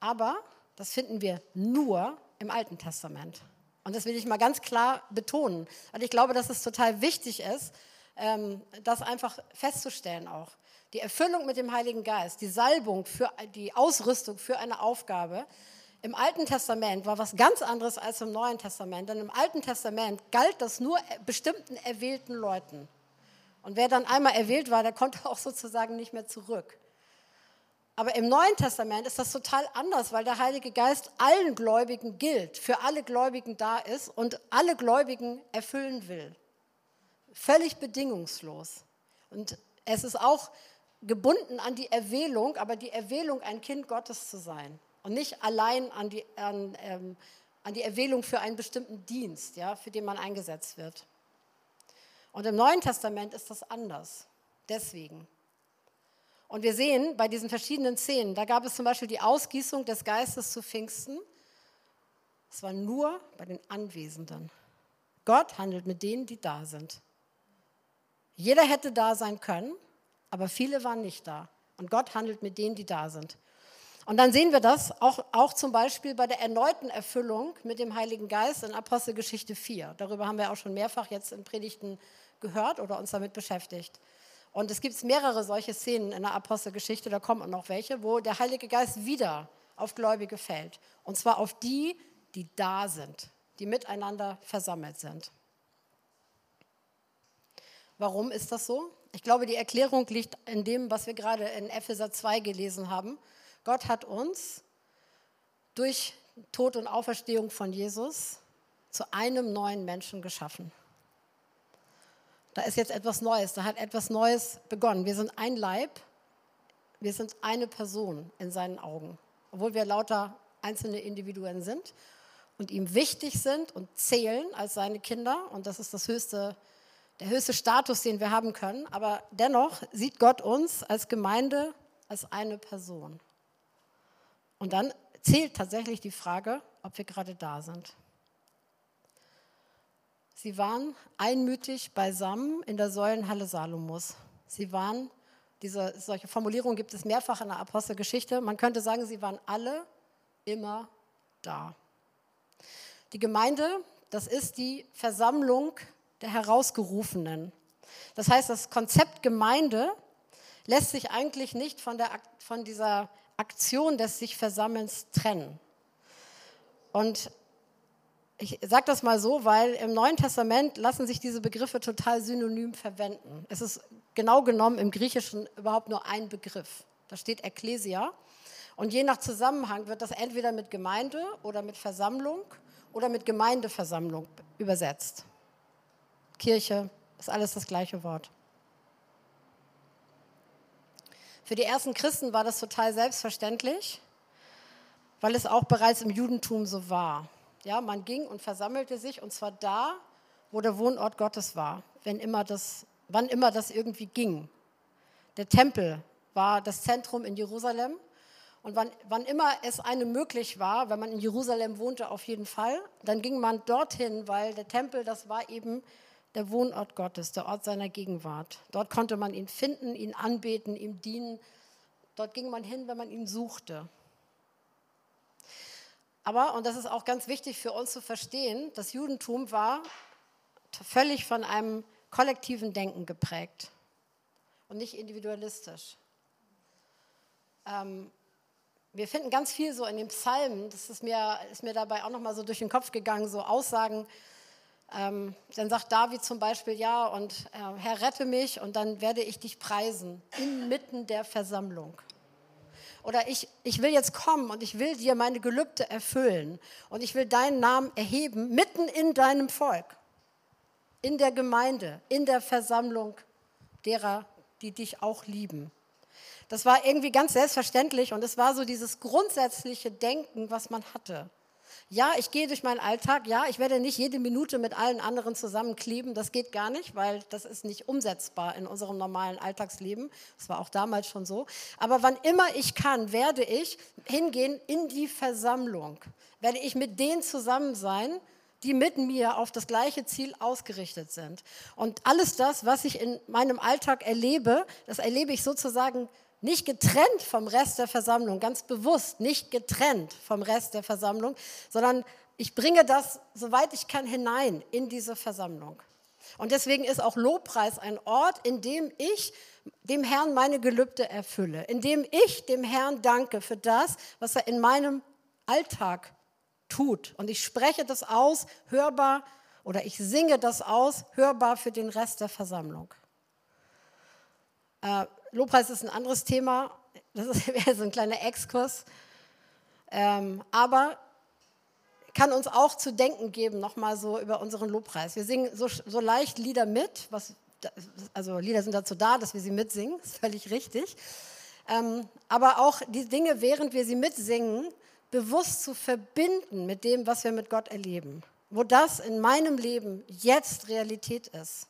Aber das finden wir nur im Alten Testament. Und das will ich mal ganz klar betonen, weil ich glaube, dass es total wichtig ist, ähm, das einfach festzustellen auch. Die Erfüllung mit dem Heiligen Geist, die Salbung, für die Ausrüstung für eine Aufgabe, im Alten Testament war was ganz anderes als im Neuen Testament. Denn im Alten Testament galt das nur bestimmten erwählten Leuten. Und wer dann einmal erwählt war, der konnte auch sozusagen nicht mehr zurück. Aber im Neuen Testament ist das total anders, weil der Heilige Geist allen Gläubigen gilt, für alle Gläubigen da ist und alle Gläubigen erfüllen will. Völlig bedingungslos. Und es ist auch gebunden an die Erwählung, aber die Erwählung, ein Kind Gottes zu sein und nicht allein an die, an, ähm, an die Erwählung für einen bestimmten Dienst, ja, für den man eingesetzt wird. Und im Neuen Testament ist das anders. Deswegen. Und wir sehen bei diesen verschiedenen Szenen, da gab es zum Beispiel die Ausgießung des Geistes zu Pfingsten. Es war nur bei den Anwesenden. Gott handelt mit denen, die da sind. Jeder hätte da sein können, aber viele waren nicht da. Und Gott handelt mit denen, die da sind. Und dann sehen wir das auch, auch zum Beispiel bei der erneuten Erfüllung mit dem Heiligen Geist in Apostelgeschichte 4. Darüber haben wir auch schon mehrfach jetzt in Predigten gehört oder uns damit beschäftigt. Und es gibt mehrere solche Szenen in der Apostelgeschichte, da kommen noch welche, wo der Heilige Geist wieder auf Gläubige fällt. Und zwar auf die, die da sind, die miteinander versammelt sind. Warum ist das so? Ich glaube, die Erklärung liegt in dem, was wir gerade in Epheser 2 gelesen haben. Gott hat uns durch Tod und Auferstehung von Jesus zu einem neuen Menschen geschaffen. Da ist jetzt etwas Neues, da hat etwas Neues begonnen. Wir sind ein Leib, wir sind eine Person in seinen Augen, obwohl wir lauter einzelne Individuen sind und ihm wichtig sind und zählen als seine Kinder. Und das ist das höchste, der höchste Status, den wir haben können. Aber dennoch sieht Gott uns als Gemeinde als eine Person. Und dann zählt tatsächlich die Frage, ob wir gerade da sind. Sie waren einmütig beisammen in der Säulenhalle Salomos. Sie waren, diese, solche Formulierungen gibt es mehrfach in der Apostelgeschichte. Man könnte sagen, sie waren alle immer da. Die Gemeinde, das ist die Versammlung der Herausgerufenen. Das heißt, das Konzept Gemeinde lässt sich eigentlich nicht von, der, von dieser Aktion des sich Versammelns trennen. Und ich sage das mal so, weil im Neuen Testament lassen sich diese Begriffe total synonym verwenden. Es ist genau genommen im Griechischen überhaupt nur ein Begriff. Da steht Ekklesia. Und je nach Zusammenhang wird das entweder mit Gemeinde oder mit Versammlung oder mit Gemeindeversammlung übersetzt. Kirche ist alles das gleiche Wort. Für die ersten Christen war das total selbstverständlich, weil es auch bereits im Judentum so war. Ja, man ging und versammelte sich und zwar da, wo der Wohnort Gottes war, wenn immer das, wann immer das irgendwie ging. Der Tempel war das Zentrum in Jerusalem und wann, wann immer es einem möglich war, wenn man in Jerusalem wohnte, auf jeden Fall, dann ging man dorthin, weil der Tempel, das war eben der Wohnort Gottes, der Ort seiner Gegenwart. Dort konnte man ihn finden, ihn anbeten, ihm dienen. Dort ging man hin, wenn man ihn suchte. Aber, und das ist auch ganz wichtig für uns zu verstehen, das Judentum war völlig von einem kollektiven Denken geprägt und nicht individualistisch. Ähm, wir finden ganz viel so in den Psalmen, das ist mir, ist mir dabei auch nochmal so durch den Kopf gegangen, so Aussagen, ähm, dann sagt David zum Beispiel, ja, und äh, Herr, rette mich und dann werde ich dich preisen, inmitten der Versammlung. Oder ich, ich will jetzt kommen und ich will dir meine Gelübde erfüllen und ich will deinen Namen erheben, mitten in deinem Volk, in der Gemeinde, in der Versammlung derer, die dich auch lieben. Das war irgendwie ganz selbstverständlich und es war so dieses grundsätzliche Denken, was man hatte. Ja, ich gehe durch meinen Alltag. Ja, ich werde nicht jede Minute mit allen anderen zusammenkleben. Das geht gar nicht, weil das ist nicht umsetzbar in unserem normalen Alltagsleben. Das war auch damals schon so. Aber wann immer ich kann, werde ich hingehen in die Versammlung. Werde ich mit denen zusammen sein, die mit mir auf das gleiche Ziel ausgerichtet sind. Und alles das, was ich in meinem Alltag erlebe, das erlebe ich sozusagen nicht getrennt vom Rest der Versammlung, ganz bewusst nicht getrennt vom Rest der Versammlung, sondern ich bringe das, soweit ich kann, hinein in diese Versammlung. Und deswegen ist auch Lobpreis ein Ort, in dem ich dem Herrn meine Gelübde erfülle, in dem ich dem Herrn danke für das, was er in meinem Alltag tut. Und ich spreche das aus, hörbar, oder ich singe das aus, hörbar für den Rest der Versammlung. Äh, Lobpreis ist ein anderes Thema, das wäre so ein kleiner Exkurs. Ähm, aber kann uns auch zu denken geben, nochmal so über unseren Lobpreis. Wir singen so, so leicht Lieder mit, was, also Lieder sind dazu da, dass wir sie mitsingen, ist völlig richtig. Ähm, aber auch die Dinge, während wir sie mitsingen, bewusst zu verbinden mit dem, was wir mit Gott erleben. Wo das in meinem Leben jetzt Realität ist.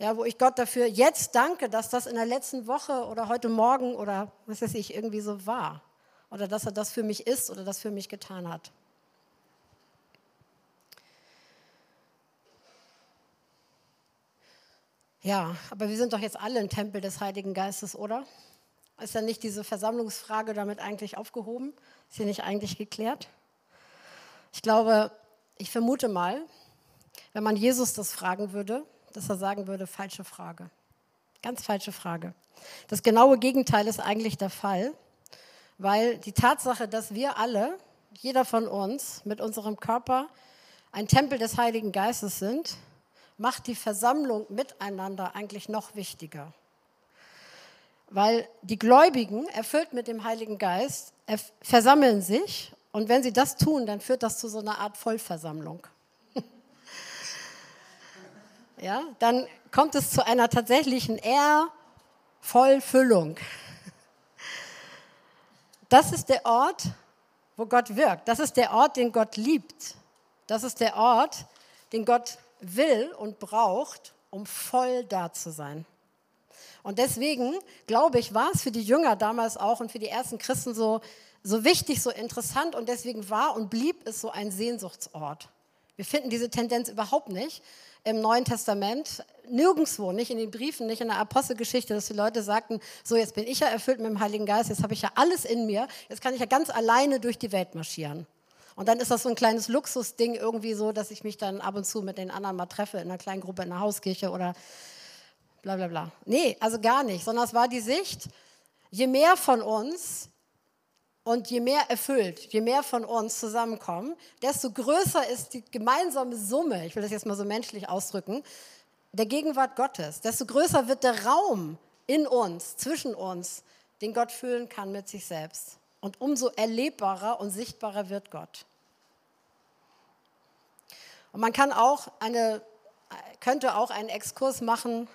Ja, wo ich Gott dafür jetzt danke, dass das in der letzten Woche oder heute Morgen oder was weiß ich irgendwie so war. Oder dass er das für mich ist oder das für mich getan hat. Ja, aber wir sind doch jetzt alle ein Tempel des Heiligen Geistes, oder? Ist ja nicht diese Versammlungsfrage damit eigentlich aufgehoben? Ist hier nicht eigentlich geklärt? Ich glaube, ich vermute mal, wenn man Jesus das fragen würde, dass er sagen würde, falsche Frage. Ganz falsche Frage. Das genaue Gegenteil ist eigentlich der Fall, weil die Tatsache, dass wir alle, jeder von uns mit unserem Körper ein Tempel des Heiligen Geistes sind, macht die Versammlung miteinander eigentlich noch wichtiger. Weil die Gläubigen, erfüllt mit dem Heiligen Geist, versammeln sich und wenn sie das tun, dann führt das zu so einer Art Vollversammlung ja, dann kommt es zu einer tatsächlichen Ervollfüllung. Das ist der Ort, wo Gott wirkt. Das ist der Ort, den Gott liebt. Das ist der Ort, den Gott will und braucht, um voll da zu sein. Und deswegen, glaube ich, war es für die Jünger damals auch und für die ersten Christen so, so wichtig, so interessant und deswegen war und blieb es so ein Sehnsuchtsort. Wir finden diese Tendenz überhaupt nicht, im Neuen Testament, nirgendwo, nicht in den Briefen, nicht in der Apostelgeschichte, dass die Leute sagten, so jetzt bin ich ja erfüllt mit dem Heiligen Geist, jetzt habe ich ja alles in mir, jetzt kann ich ja ganz alleine durch die Welt marschieren. Und dann ist das so ein kleines Luxusding irgendwie so, dass ich mich dann ab und zu mit den anderen mal treffe in einer kleinen Gruppe in der Hauskirche oder bla bla bla. Nee, also gar nicht, sondern es war die Sicht, je mehr von uns und je mehr erfüllt, je mehr von uns zusammenkommen, desto größer ist die gemeinsame Summe, ich will das jetzt mal so menschlich ausdrücken, der Gegenwart Gottes. Desto größer wird der Raum in uns, zwischen uns, den Gott füllen kann mit sich selbst. Und umso erlebbarer und sichtbarer wird Gott. Und man kann auch eine, könnte auch einen Exkurs machen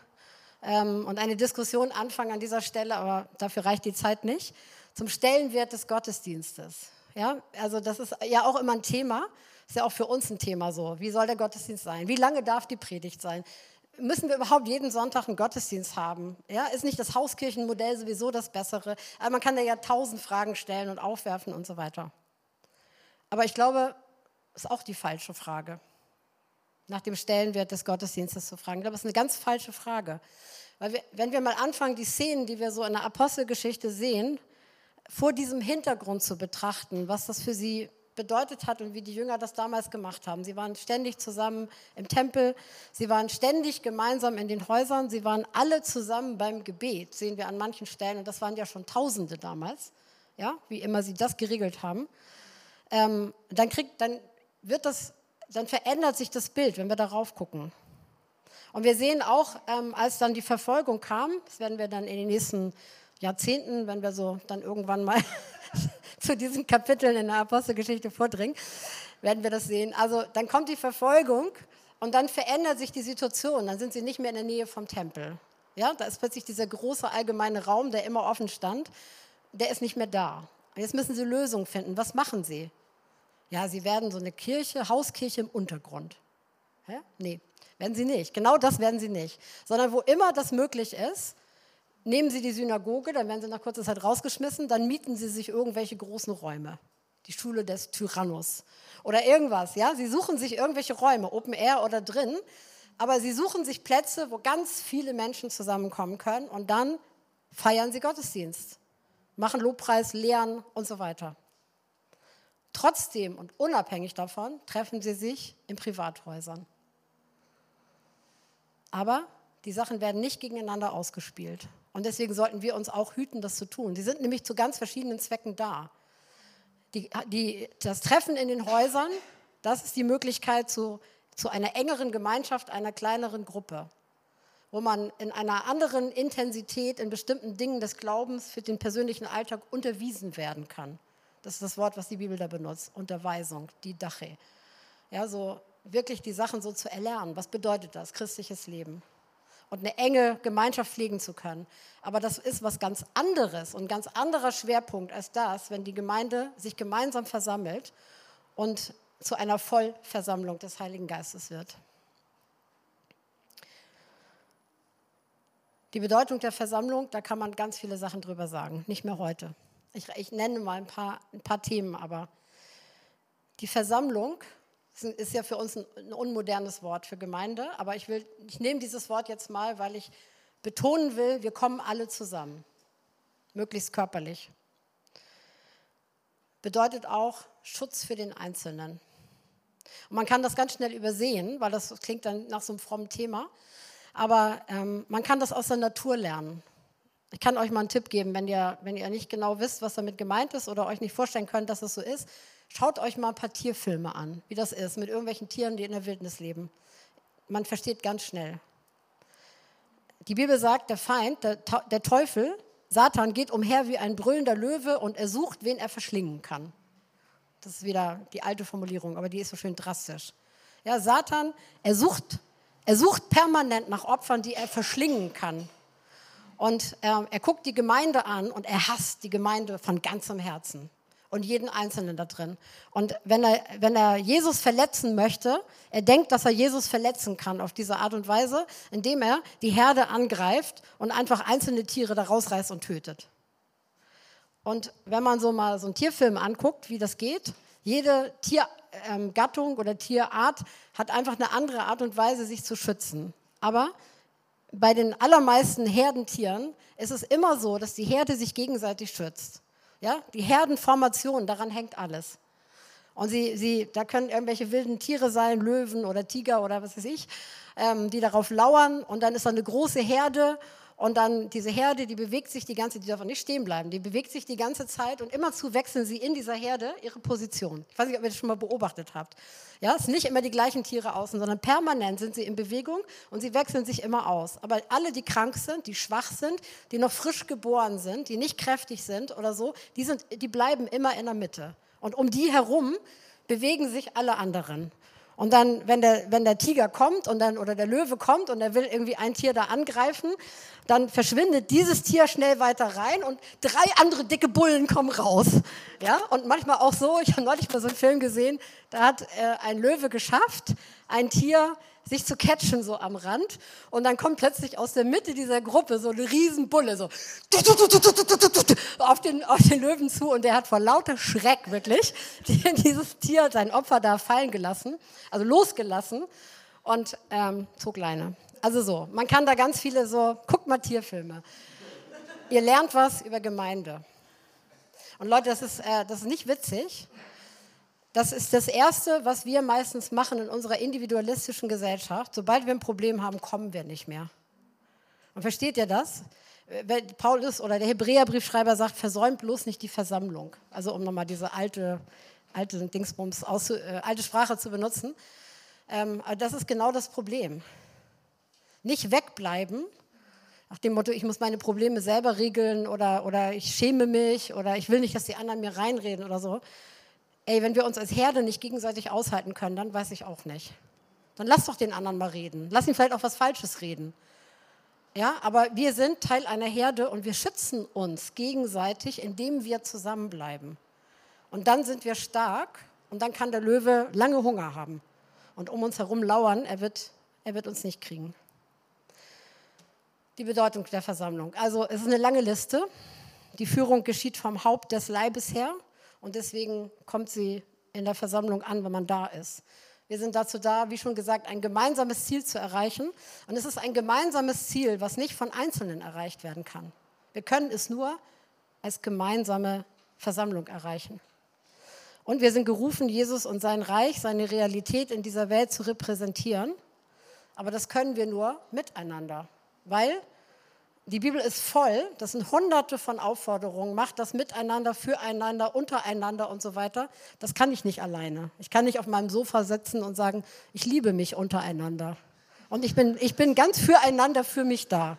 ähm, und eine Diskussion anfangen an dieser Stelle, aber dafür reicht die Zeit nicht zum Stellenwert des Gottesdienstes. Ja, also das ist ja auch immer ein Thema, ist ja auch für uns ein Thema so. Wie soll der Gottesdienst sein? Wie lange darf die Predigt sein? Müssen wir überhaupt jeden Sonntag einen Gottesdienst haben? Ja, ist nicht das Hauskirchenmodell sowieso das Bessere? Aber man kann da ja tausend Fragen stellen und aufwerfen und so weiter. Aber ich glaube, ist auch die falsche Frage, nach dem Stellenwert des Gottesdienstes zu fragen. Ich glaube, das ist eine ganz falsche Frage. Weil wir, wenn wir mal anfangen, die Szenen, die wir so in der Apostelgeschichte sehen, vor diesem Hintergrund zu betrachten, was das für sie bedeutet hat und wie die Jünger das damals gemacht haben. Sie waren ständig zusammen im Tempel, sie waren ständig gemeinsam in den Häusern, sie waren alle zusammen beim Gebet, sehen wir an manchen Stellen, und das waren ja schon Tausende damals, ja, wie immer sie das geregelt haben. Ähm, dann, kriegt, dann, wird das, dann verändert sich das Bild, wenn wir darauf gucken. Und wir sehen auch, ähm, als dann die Verfolgung kam, das werden wir dann in den nächsten Jahrzehnten, wenn wir so dann irgendwann mal zu diesen Kapiteln in der Apostelgeschichte vordringen, werden wir das sehen. Also dann kommt die Verfolgung und dann verändert sich die Situation. Dann sind sie nicht mehr in der Nähe vom Tempel. Ja, da ist plötzlich dieser große allgemeine Raum, der immer offen stand, der ist nicht mehr da. Jetzt müssen sie Lösungen finden. Was machen sie? Ja, sie werden so eine Kirche, Hauskirche im Untergrund. Hä? Nee, werden sie nicht. Genau das werden sie nicht. Sondern wo immer das möglich ist, nehmen sie die Synagoge, dann werden sie nach kurzer Zeit rausgeschmissen, dann mieten sie sich irgendwelche großen Räume. Die Schule des Tyrannus oder irgendwas. Ja? Sie suchen sich irgendwelche Räume, Open Air oder drin, aber sie suchen sich Plätze, wo ganz viele Menschen zusammenkommen können und dann feiern sie Gottesdienst, machen Lobpreis, lehren und so weiter. Trotzdem und unabhängig davon treffen sie sich in Privathäusern. Aber die Sachen werden nicht gegeneinander ausgespielt. Und deswegen sollten wir uns auch hüten, das zu tun. Sie sind nämlich zu ganz verschiedenen Zwecken da. Die, die, das Treffen in den Häusern, das ist die Möglichkeit zu, zu einer engeren Gemeinschaft, einer kleineren Gruppe, wo man in einer anderen Intensität in bestimmten Dingen des Glaubens für den persönlichen Alltag unterwiesen werden kann. Das ist das Wort, was die Bibel da benutzt, Unterweisung, die Dache. Ja, so wirklich die Sachen so zu erlernen. Was bedeutet das, christliches Leben? Und eine enge Gemeinschaft pflegen zu können. Aber das ist was ganz anderes und ein ganz anderer Schwerpunkt als das, wenn die Gemeinde sich gemeinsam versammelt und zu einer Vollversammlung des Heiligen Geistes wird. Die Bedeutung der Versammlung, da kann man ganz viele Sachen drüber sagen, nicht mehr heute. Ich, ich nenne mal ein paar, ein paar Themen, aber die Versammlung ist ja für uns ein, unmodernes Wort für Gemeinde, aber ich, will, ich nehme dieses Wort jetzt mal, weil ich betonen will, wir kommen alle zusammen, möglichst körperlich. Bedeutet auch Schutz für den Einzelnen. Und man kann das ganz schnell übersehen, weil das klingt dann nach so einem frommen Thema, aber ähm, man kann das aus der Natur lernen. Ich kann euch mal einen Tipp geben, wenn ihr, wenn ihr nicht genau wisst, was damit gemeint ist oder euch nicht vorstellen könnt, dass es so ist. Schaut euch mal ein paar Tierfilme an, wie das ist mit irgendwelchen Tieren, die in der Wildnis leben. Man versteht ganz schnell. Die Bibel sagt, der Feind, der, der Teufel, Satan geht umher wie ein brüllender Löwe und er sucht, wen er verschlingen kann. Das ist wieder die alte Formulierung, aber die ist so schön drastisch. Ja, Satan, er sucht, er sucht permanent nach Opfern, die er verschlingen kann. Und äh, er guckt die Gemeinde an und er hasst die Gemeinde von ganzem Herzen und jeden Einzelnen da drin. Und wenn er, wenn er Jesus verletzen möchte, er denkt, dass er Jesus verletzen kann auf diese Art und Weise, indem er die Herde angreift und einfach einzelne Tiere da rausreißt und tötet. Und wenn man so mal so einen Tierfilm anguckt, wie das geht, jede Tiergattung ähm, oder Tierart hat einfach eine andere Art und Weise, sich zu schützen. Aber bei den allermeisten Herdentieren ist es immer so, dass die Herde sich gegenseitig schützt. Ja, die Herdenformation, daran hängt alles. Und sie, sie, da können irgendwelche wilden Tiere sein, Löwen oder Tiger oder was weiß ich, ähm, die darauf lauern. Und dann ist da eine große Herde und dann diese Herde, die bewegt sich die ganze, die darf nicht stehen bleiben, die bewegt sich die ganze Zeit und immerzu wechseln sie in dieser Herde ihre Position. Ich weiß nicht, ob ihr das schon mal beobachtet habt. Ja, es sind nicht immer die gleichen Tiere außen, sondern permanent sind sie in Bewegung und sie wechseln sich immer aus. Aber alle, die krank sind, die schwach sind, die noch frisch geboren sind, die nicht kräftig sind oder so, die, sind, die bleiben immer in der Mitte. Und um die herum bewegen sich alle anderen. Und dann, wenn der, wenn der Tiger kommt und dann, oder der Löwe kommt und er will irgendwie ein Tier da angreifen, dann verschwindet dieses Tier schnell weiter rein und drei andere dicke Bullen kommen raus. Ja, und manchmal auch so, ich habe neulich mal so einen Film gesehen, da hat äh, ein Löwe geschafft, ein Tier sich zu catchen so am Rand und dann kommt plötzlich aus der Mitte dieser Gruppe so eine Riesenbulle so auf den, auf den Löwen zu und der hat vor lauter Schreck wirklich dieses Tier, sein Opfer da fallen gelassen, also losgelassen und ähm, zog Leine. Also so, man kann da ganz viele so, guckt mal Tierfilme. Ihr lernt was über Gemeinde. Und Leute, das ist, äh, das ist nicht witzig. Das ist das Erste, was wir meistens machen in unserer individualistischen Gesellschaft. Sobald wir ein Problem haben, kommen wir nicht mehr. Und versteht ihr das? Paulus oder der Hebräerbriefschreiber sagt, versäumt bloß nicht die Versammlung. Also um nochmal diese alte, alte Dingsbums, aus, äh, alte Sprache zu benutzen. Ähm, das ist genau das Problem. Nicht wegbleiben, nach dem Motto, ich muss meine Probleme selber regeln oder, oder ich schäme mich oder ich will nicht, dass die anderen mir reinreden oder so, Ey, wenn wir uns als Herde nicht gegenseitig aushalten können, dann weiß ich auch nicht. Dann lass doch den anderen mal reden. Lass ihn vielleicht auch was Falsches reden. Ja, aber wir sind Teil einer Herde und wir schützen uns gegenseitig, indem wir zusammenbleiben. Und dann sind wir stark und dann kann der Löwe lange Hunger haben und um uns herum lauern, er wird, er wird uns nicht kriegen. Die Bedeutung der Versammlung. Also es ist eine lange Liste. Die Führung geschieht vom Haupt des Leibes her und deswegen kommt sie in der Versammlung an, wenn man da ist. Wir sind dazu da, wie schon gesagt, ein gemeinsames Ziel zu erreichen. Und es ist ein gemeinsames Ziel, was nicht von Einzelnen erreicht werden kann. Wir können es nur als gemeinsame Versammlung erreichen. Und wir sind gerufen, Jesus und sein Reich, seine Realität in dieser Welt zu repräsentieren. Aber das können wir nur miteinander, weil die Bibel ist voll, das sind hunderte von Aufforderungen, macht das miteinander, füreinander, untereinander und so weiter. Das kann ich nicht alleine. Ich kann nicht auf meinem Sofa sitzen und sagen, ich liebe mich untereinander. Und ich bin, ich bin ganz füreinander für mich da.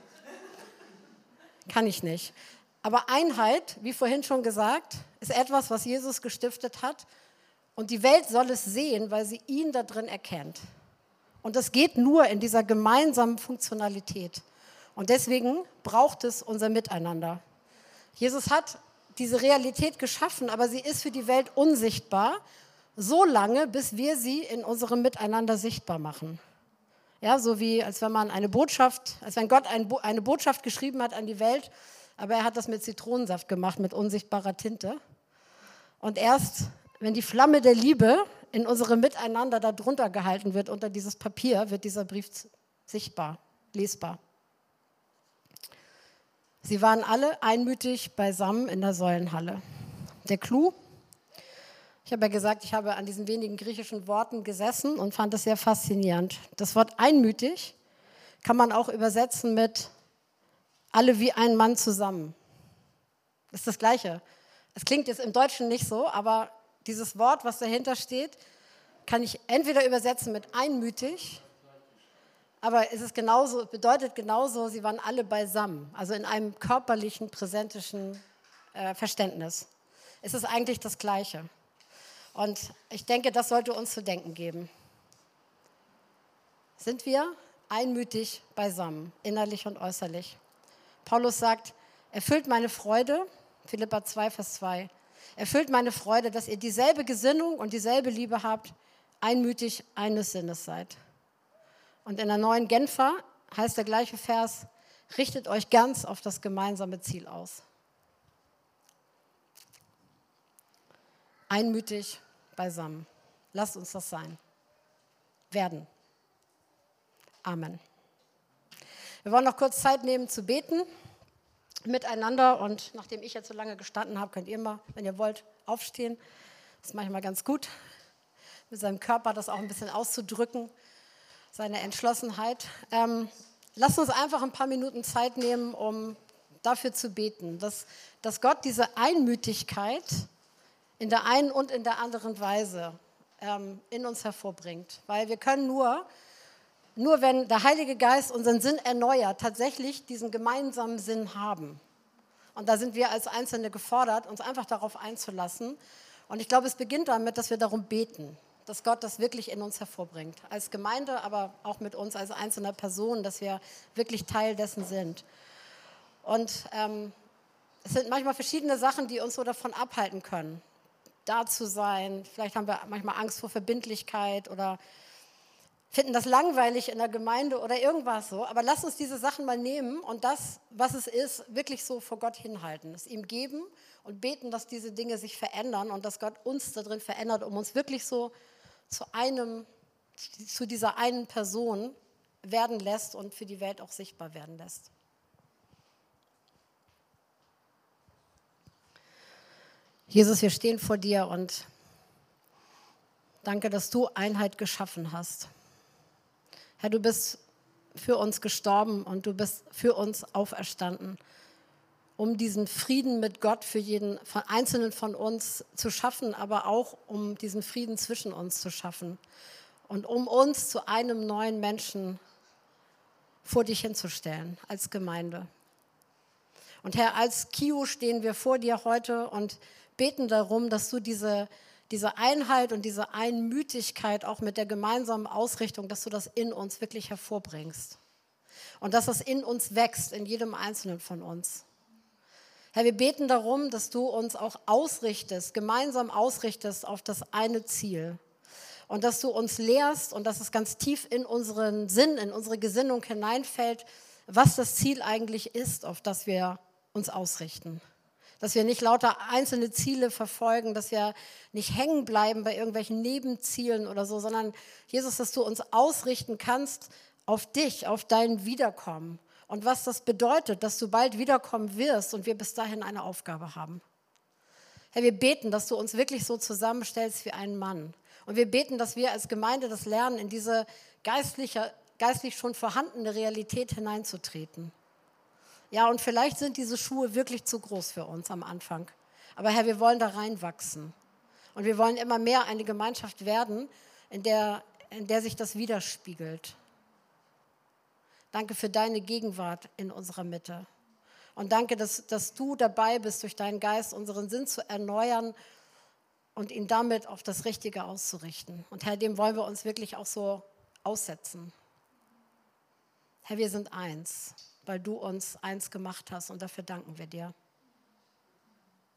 Kann ich nicht. Aber Einheit, wie vorhin schon gesagt, ist etwas, was Jesus gestiftet hat. Und die Welt soll es sehen, weil sie ihn da drin erkennt. Und das geht nur in dieser gemeinsamen Funktionalität. Und deswegen braucht es unser Miteinander. Jesus hat diese Realität geschaffen, aber sie ist für die Welt unsichtbar, so lange, bis wir sie in unserem Miteinander sichtbar machen. Ja, so wie als wenn man eine Botschaft, als wenn Gott ein, eine Botschaft geschrieben hat an die Welt, aber er hat das mit Zitronensaft gemacht, mit unsichtbarer Tinte. Und erst, wenn die Flamme der Liebe in unserem Miteinander darunter gehalten wird, unter dieses Papier, wird dieser Brief sichtbar, lesbar. Sie waren alle einmütig beisammen in der Säulenhalle. Der Clou, ich habe ja gesagt, ich habe an diesen wenigen griechischen Worten gesessen und fand es sehr faszinierend. Das Wort einmütig kann man auch übersetzen mit alle wie ein Mann zusammen. Das ist das Gleiche. Es klingt jetzt im Deutschen nicht so, aber dieses Wort, was dahinter steht, kann ich entweder übersetzen mit einmütig aber es ist genauso, bedeutet genauso, sie waren alle beisammen, also in einem körperlichen, präsentischen äh, Verständnis. Es ist eigentlich das Gleiche. Und ich denke, das sollte uns zu denken geben. Sind wir einmütig beisammen, innerlich und äußerlich? Paulus sagt, erfüllt meine Freude, Philippa 2, Vers 2, erfüllt meine Freude, dass ihr dieselbe Gesinnung und dieselbe Liebe habt, einmütig eines Sinnes seid. Und in der neuen Genfer heißt der gleiche Vers, richtet euch ganz auf das gemeinsame Ziel aus. Einmütig beisammen. Lasst uns das sein. Werden. Amen. Wir wollen noch kurz Zeit nehmen zu beten miteinander. Und nachdem ich jetzt so lange gestanden habe, könnt ihr mal, wenn ihr wollt, aufstehen. Das ist manchmal ganz gut, mit seinem Körper das auch ein bisschen auszudrücken seine Entschlossenheit. Ähm, lasst uns einfach ein paar Minuten Zeit nehmen, um dafür zu beten, dass, dass Gott diese Einmütigkeit in der einen und in der anderen Weise ähm, in uns hervorbringt. Weil wir können nur, nur wenn der Heilige Geist unseren Sinn erneuert, tatsächlich diesen gemeinsamen Sinn haben. Und da sind wir als Einzelne gefordert, uns einfach darauf einzulassen. Und ich glaube, es beginnt damit, dass wir darum beten dass Gott das wirklich in uns hervorbringt. Als Gemeinde, aber auch mit uns als einzelner Person, dass wir wirklich Teil dessen sind. Und ähm, es sind manchmal verschiedene Sachen, die uns so davon abhalten können, da zu sein. Vielleicht haben wir manchmal Angst vor Verbindlichkeit oder finden das langweilig in der Gemeinde oder irgendwas so. Aber lass uns diese Sachen mal nehmen und das, was es ist, wirklich so vor Gott hinhalten. Es ihm geben und beten, dass diese Dinge sich verändern und dass Gott uns darin verändert, um uns wirklich so zu einem, zu dieser einen Person werden lässt und für die Welt auch sichtbar werden lässt. Jesus, wir stehen vor dir und danke, dass du Einheit geschaffen hast. Herr, du bist für uns gestorben und du bist für uns auferstanden um diesen Frieden mit Gott für jeden von Einzelnen von uns zu schaffen, aber auch um diesen Frieden zwischen uns zu schaffen und um uns zu einem neuen Menschen vor dich hinzustellen als Gemeinde. Und Herr, als Kio stehen wir vor dir heute und beten darum, dass du diese, diese Einheit und diese Einmütigkeit auch mit der gemeinsamen Ausrichtung, dass du das in uns wirklich hervorbringst. Und dass das in uns wächst, in jedem Einzelnen von uns. Herr, wir beten darum, dass du uns auch ausrichtest, gemeinsam ausrichtest auf das eine Ziel. Und dass du uns lehrst und dass es ganz tief in unseren Sinn, in unsere Gesinnung hineinfällt, was das Ziel eigentlich ist, auf das wir uns ausrichten. Dass wir nicht lauter einzelne Ziele verfolgen, dass wir nicht hängen bleiben bei irgendwelchen Nebenzielen oder so, sondern Jesus, dass du uns ausrichten kannst auf dich, auf dein Wiederkommen und was das bedeutet, dass du bald wiederkommen wirst und wir bis dahin eine Aufgabe haben. Herr, wir beten, dass du uns wirklich so zusammenstellst wie einen Mann. Und wir beten, dass wir als Gemeinde das lernen, in diese geistliche, geistlich schon vorhandene Realität hineinzutreten. Ja, und vielleicht sind diese Schuhe wirklich zu groß für uns am Anfang. Aber Herr, wir wollen da reinwachsen. Und wir wollen immer mehr eine Gemeinschaft werden, in der, in der sich das widerspiegelt. Danke für deine Gegenwart in unserer Mitte. Und danke, dass, dass du dabei bist, durch deinen Geist unseren Sinn zu erneuern und ihn damit auf das Richtige auszurichten. Und Herr, dem wollen wir uns wirklich auch so aussetzen. Herr, wir sind eins, weil du uns eins gemacht hast und dafür danken wir dir.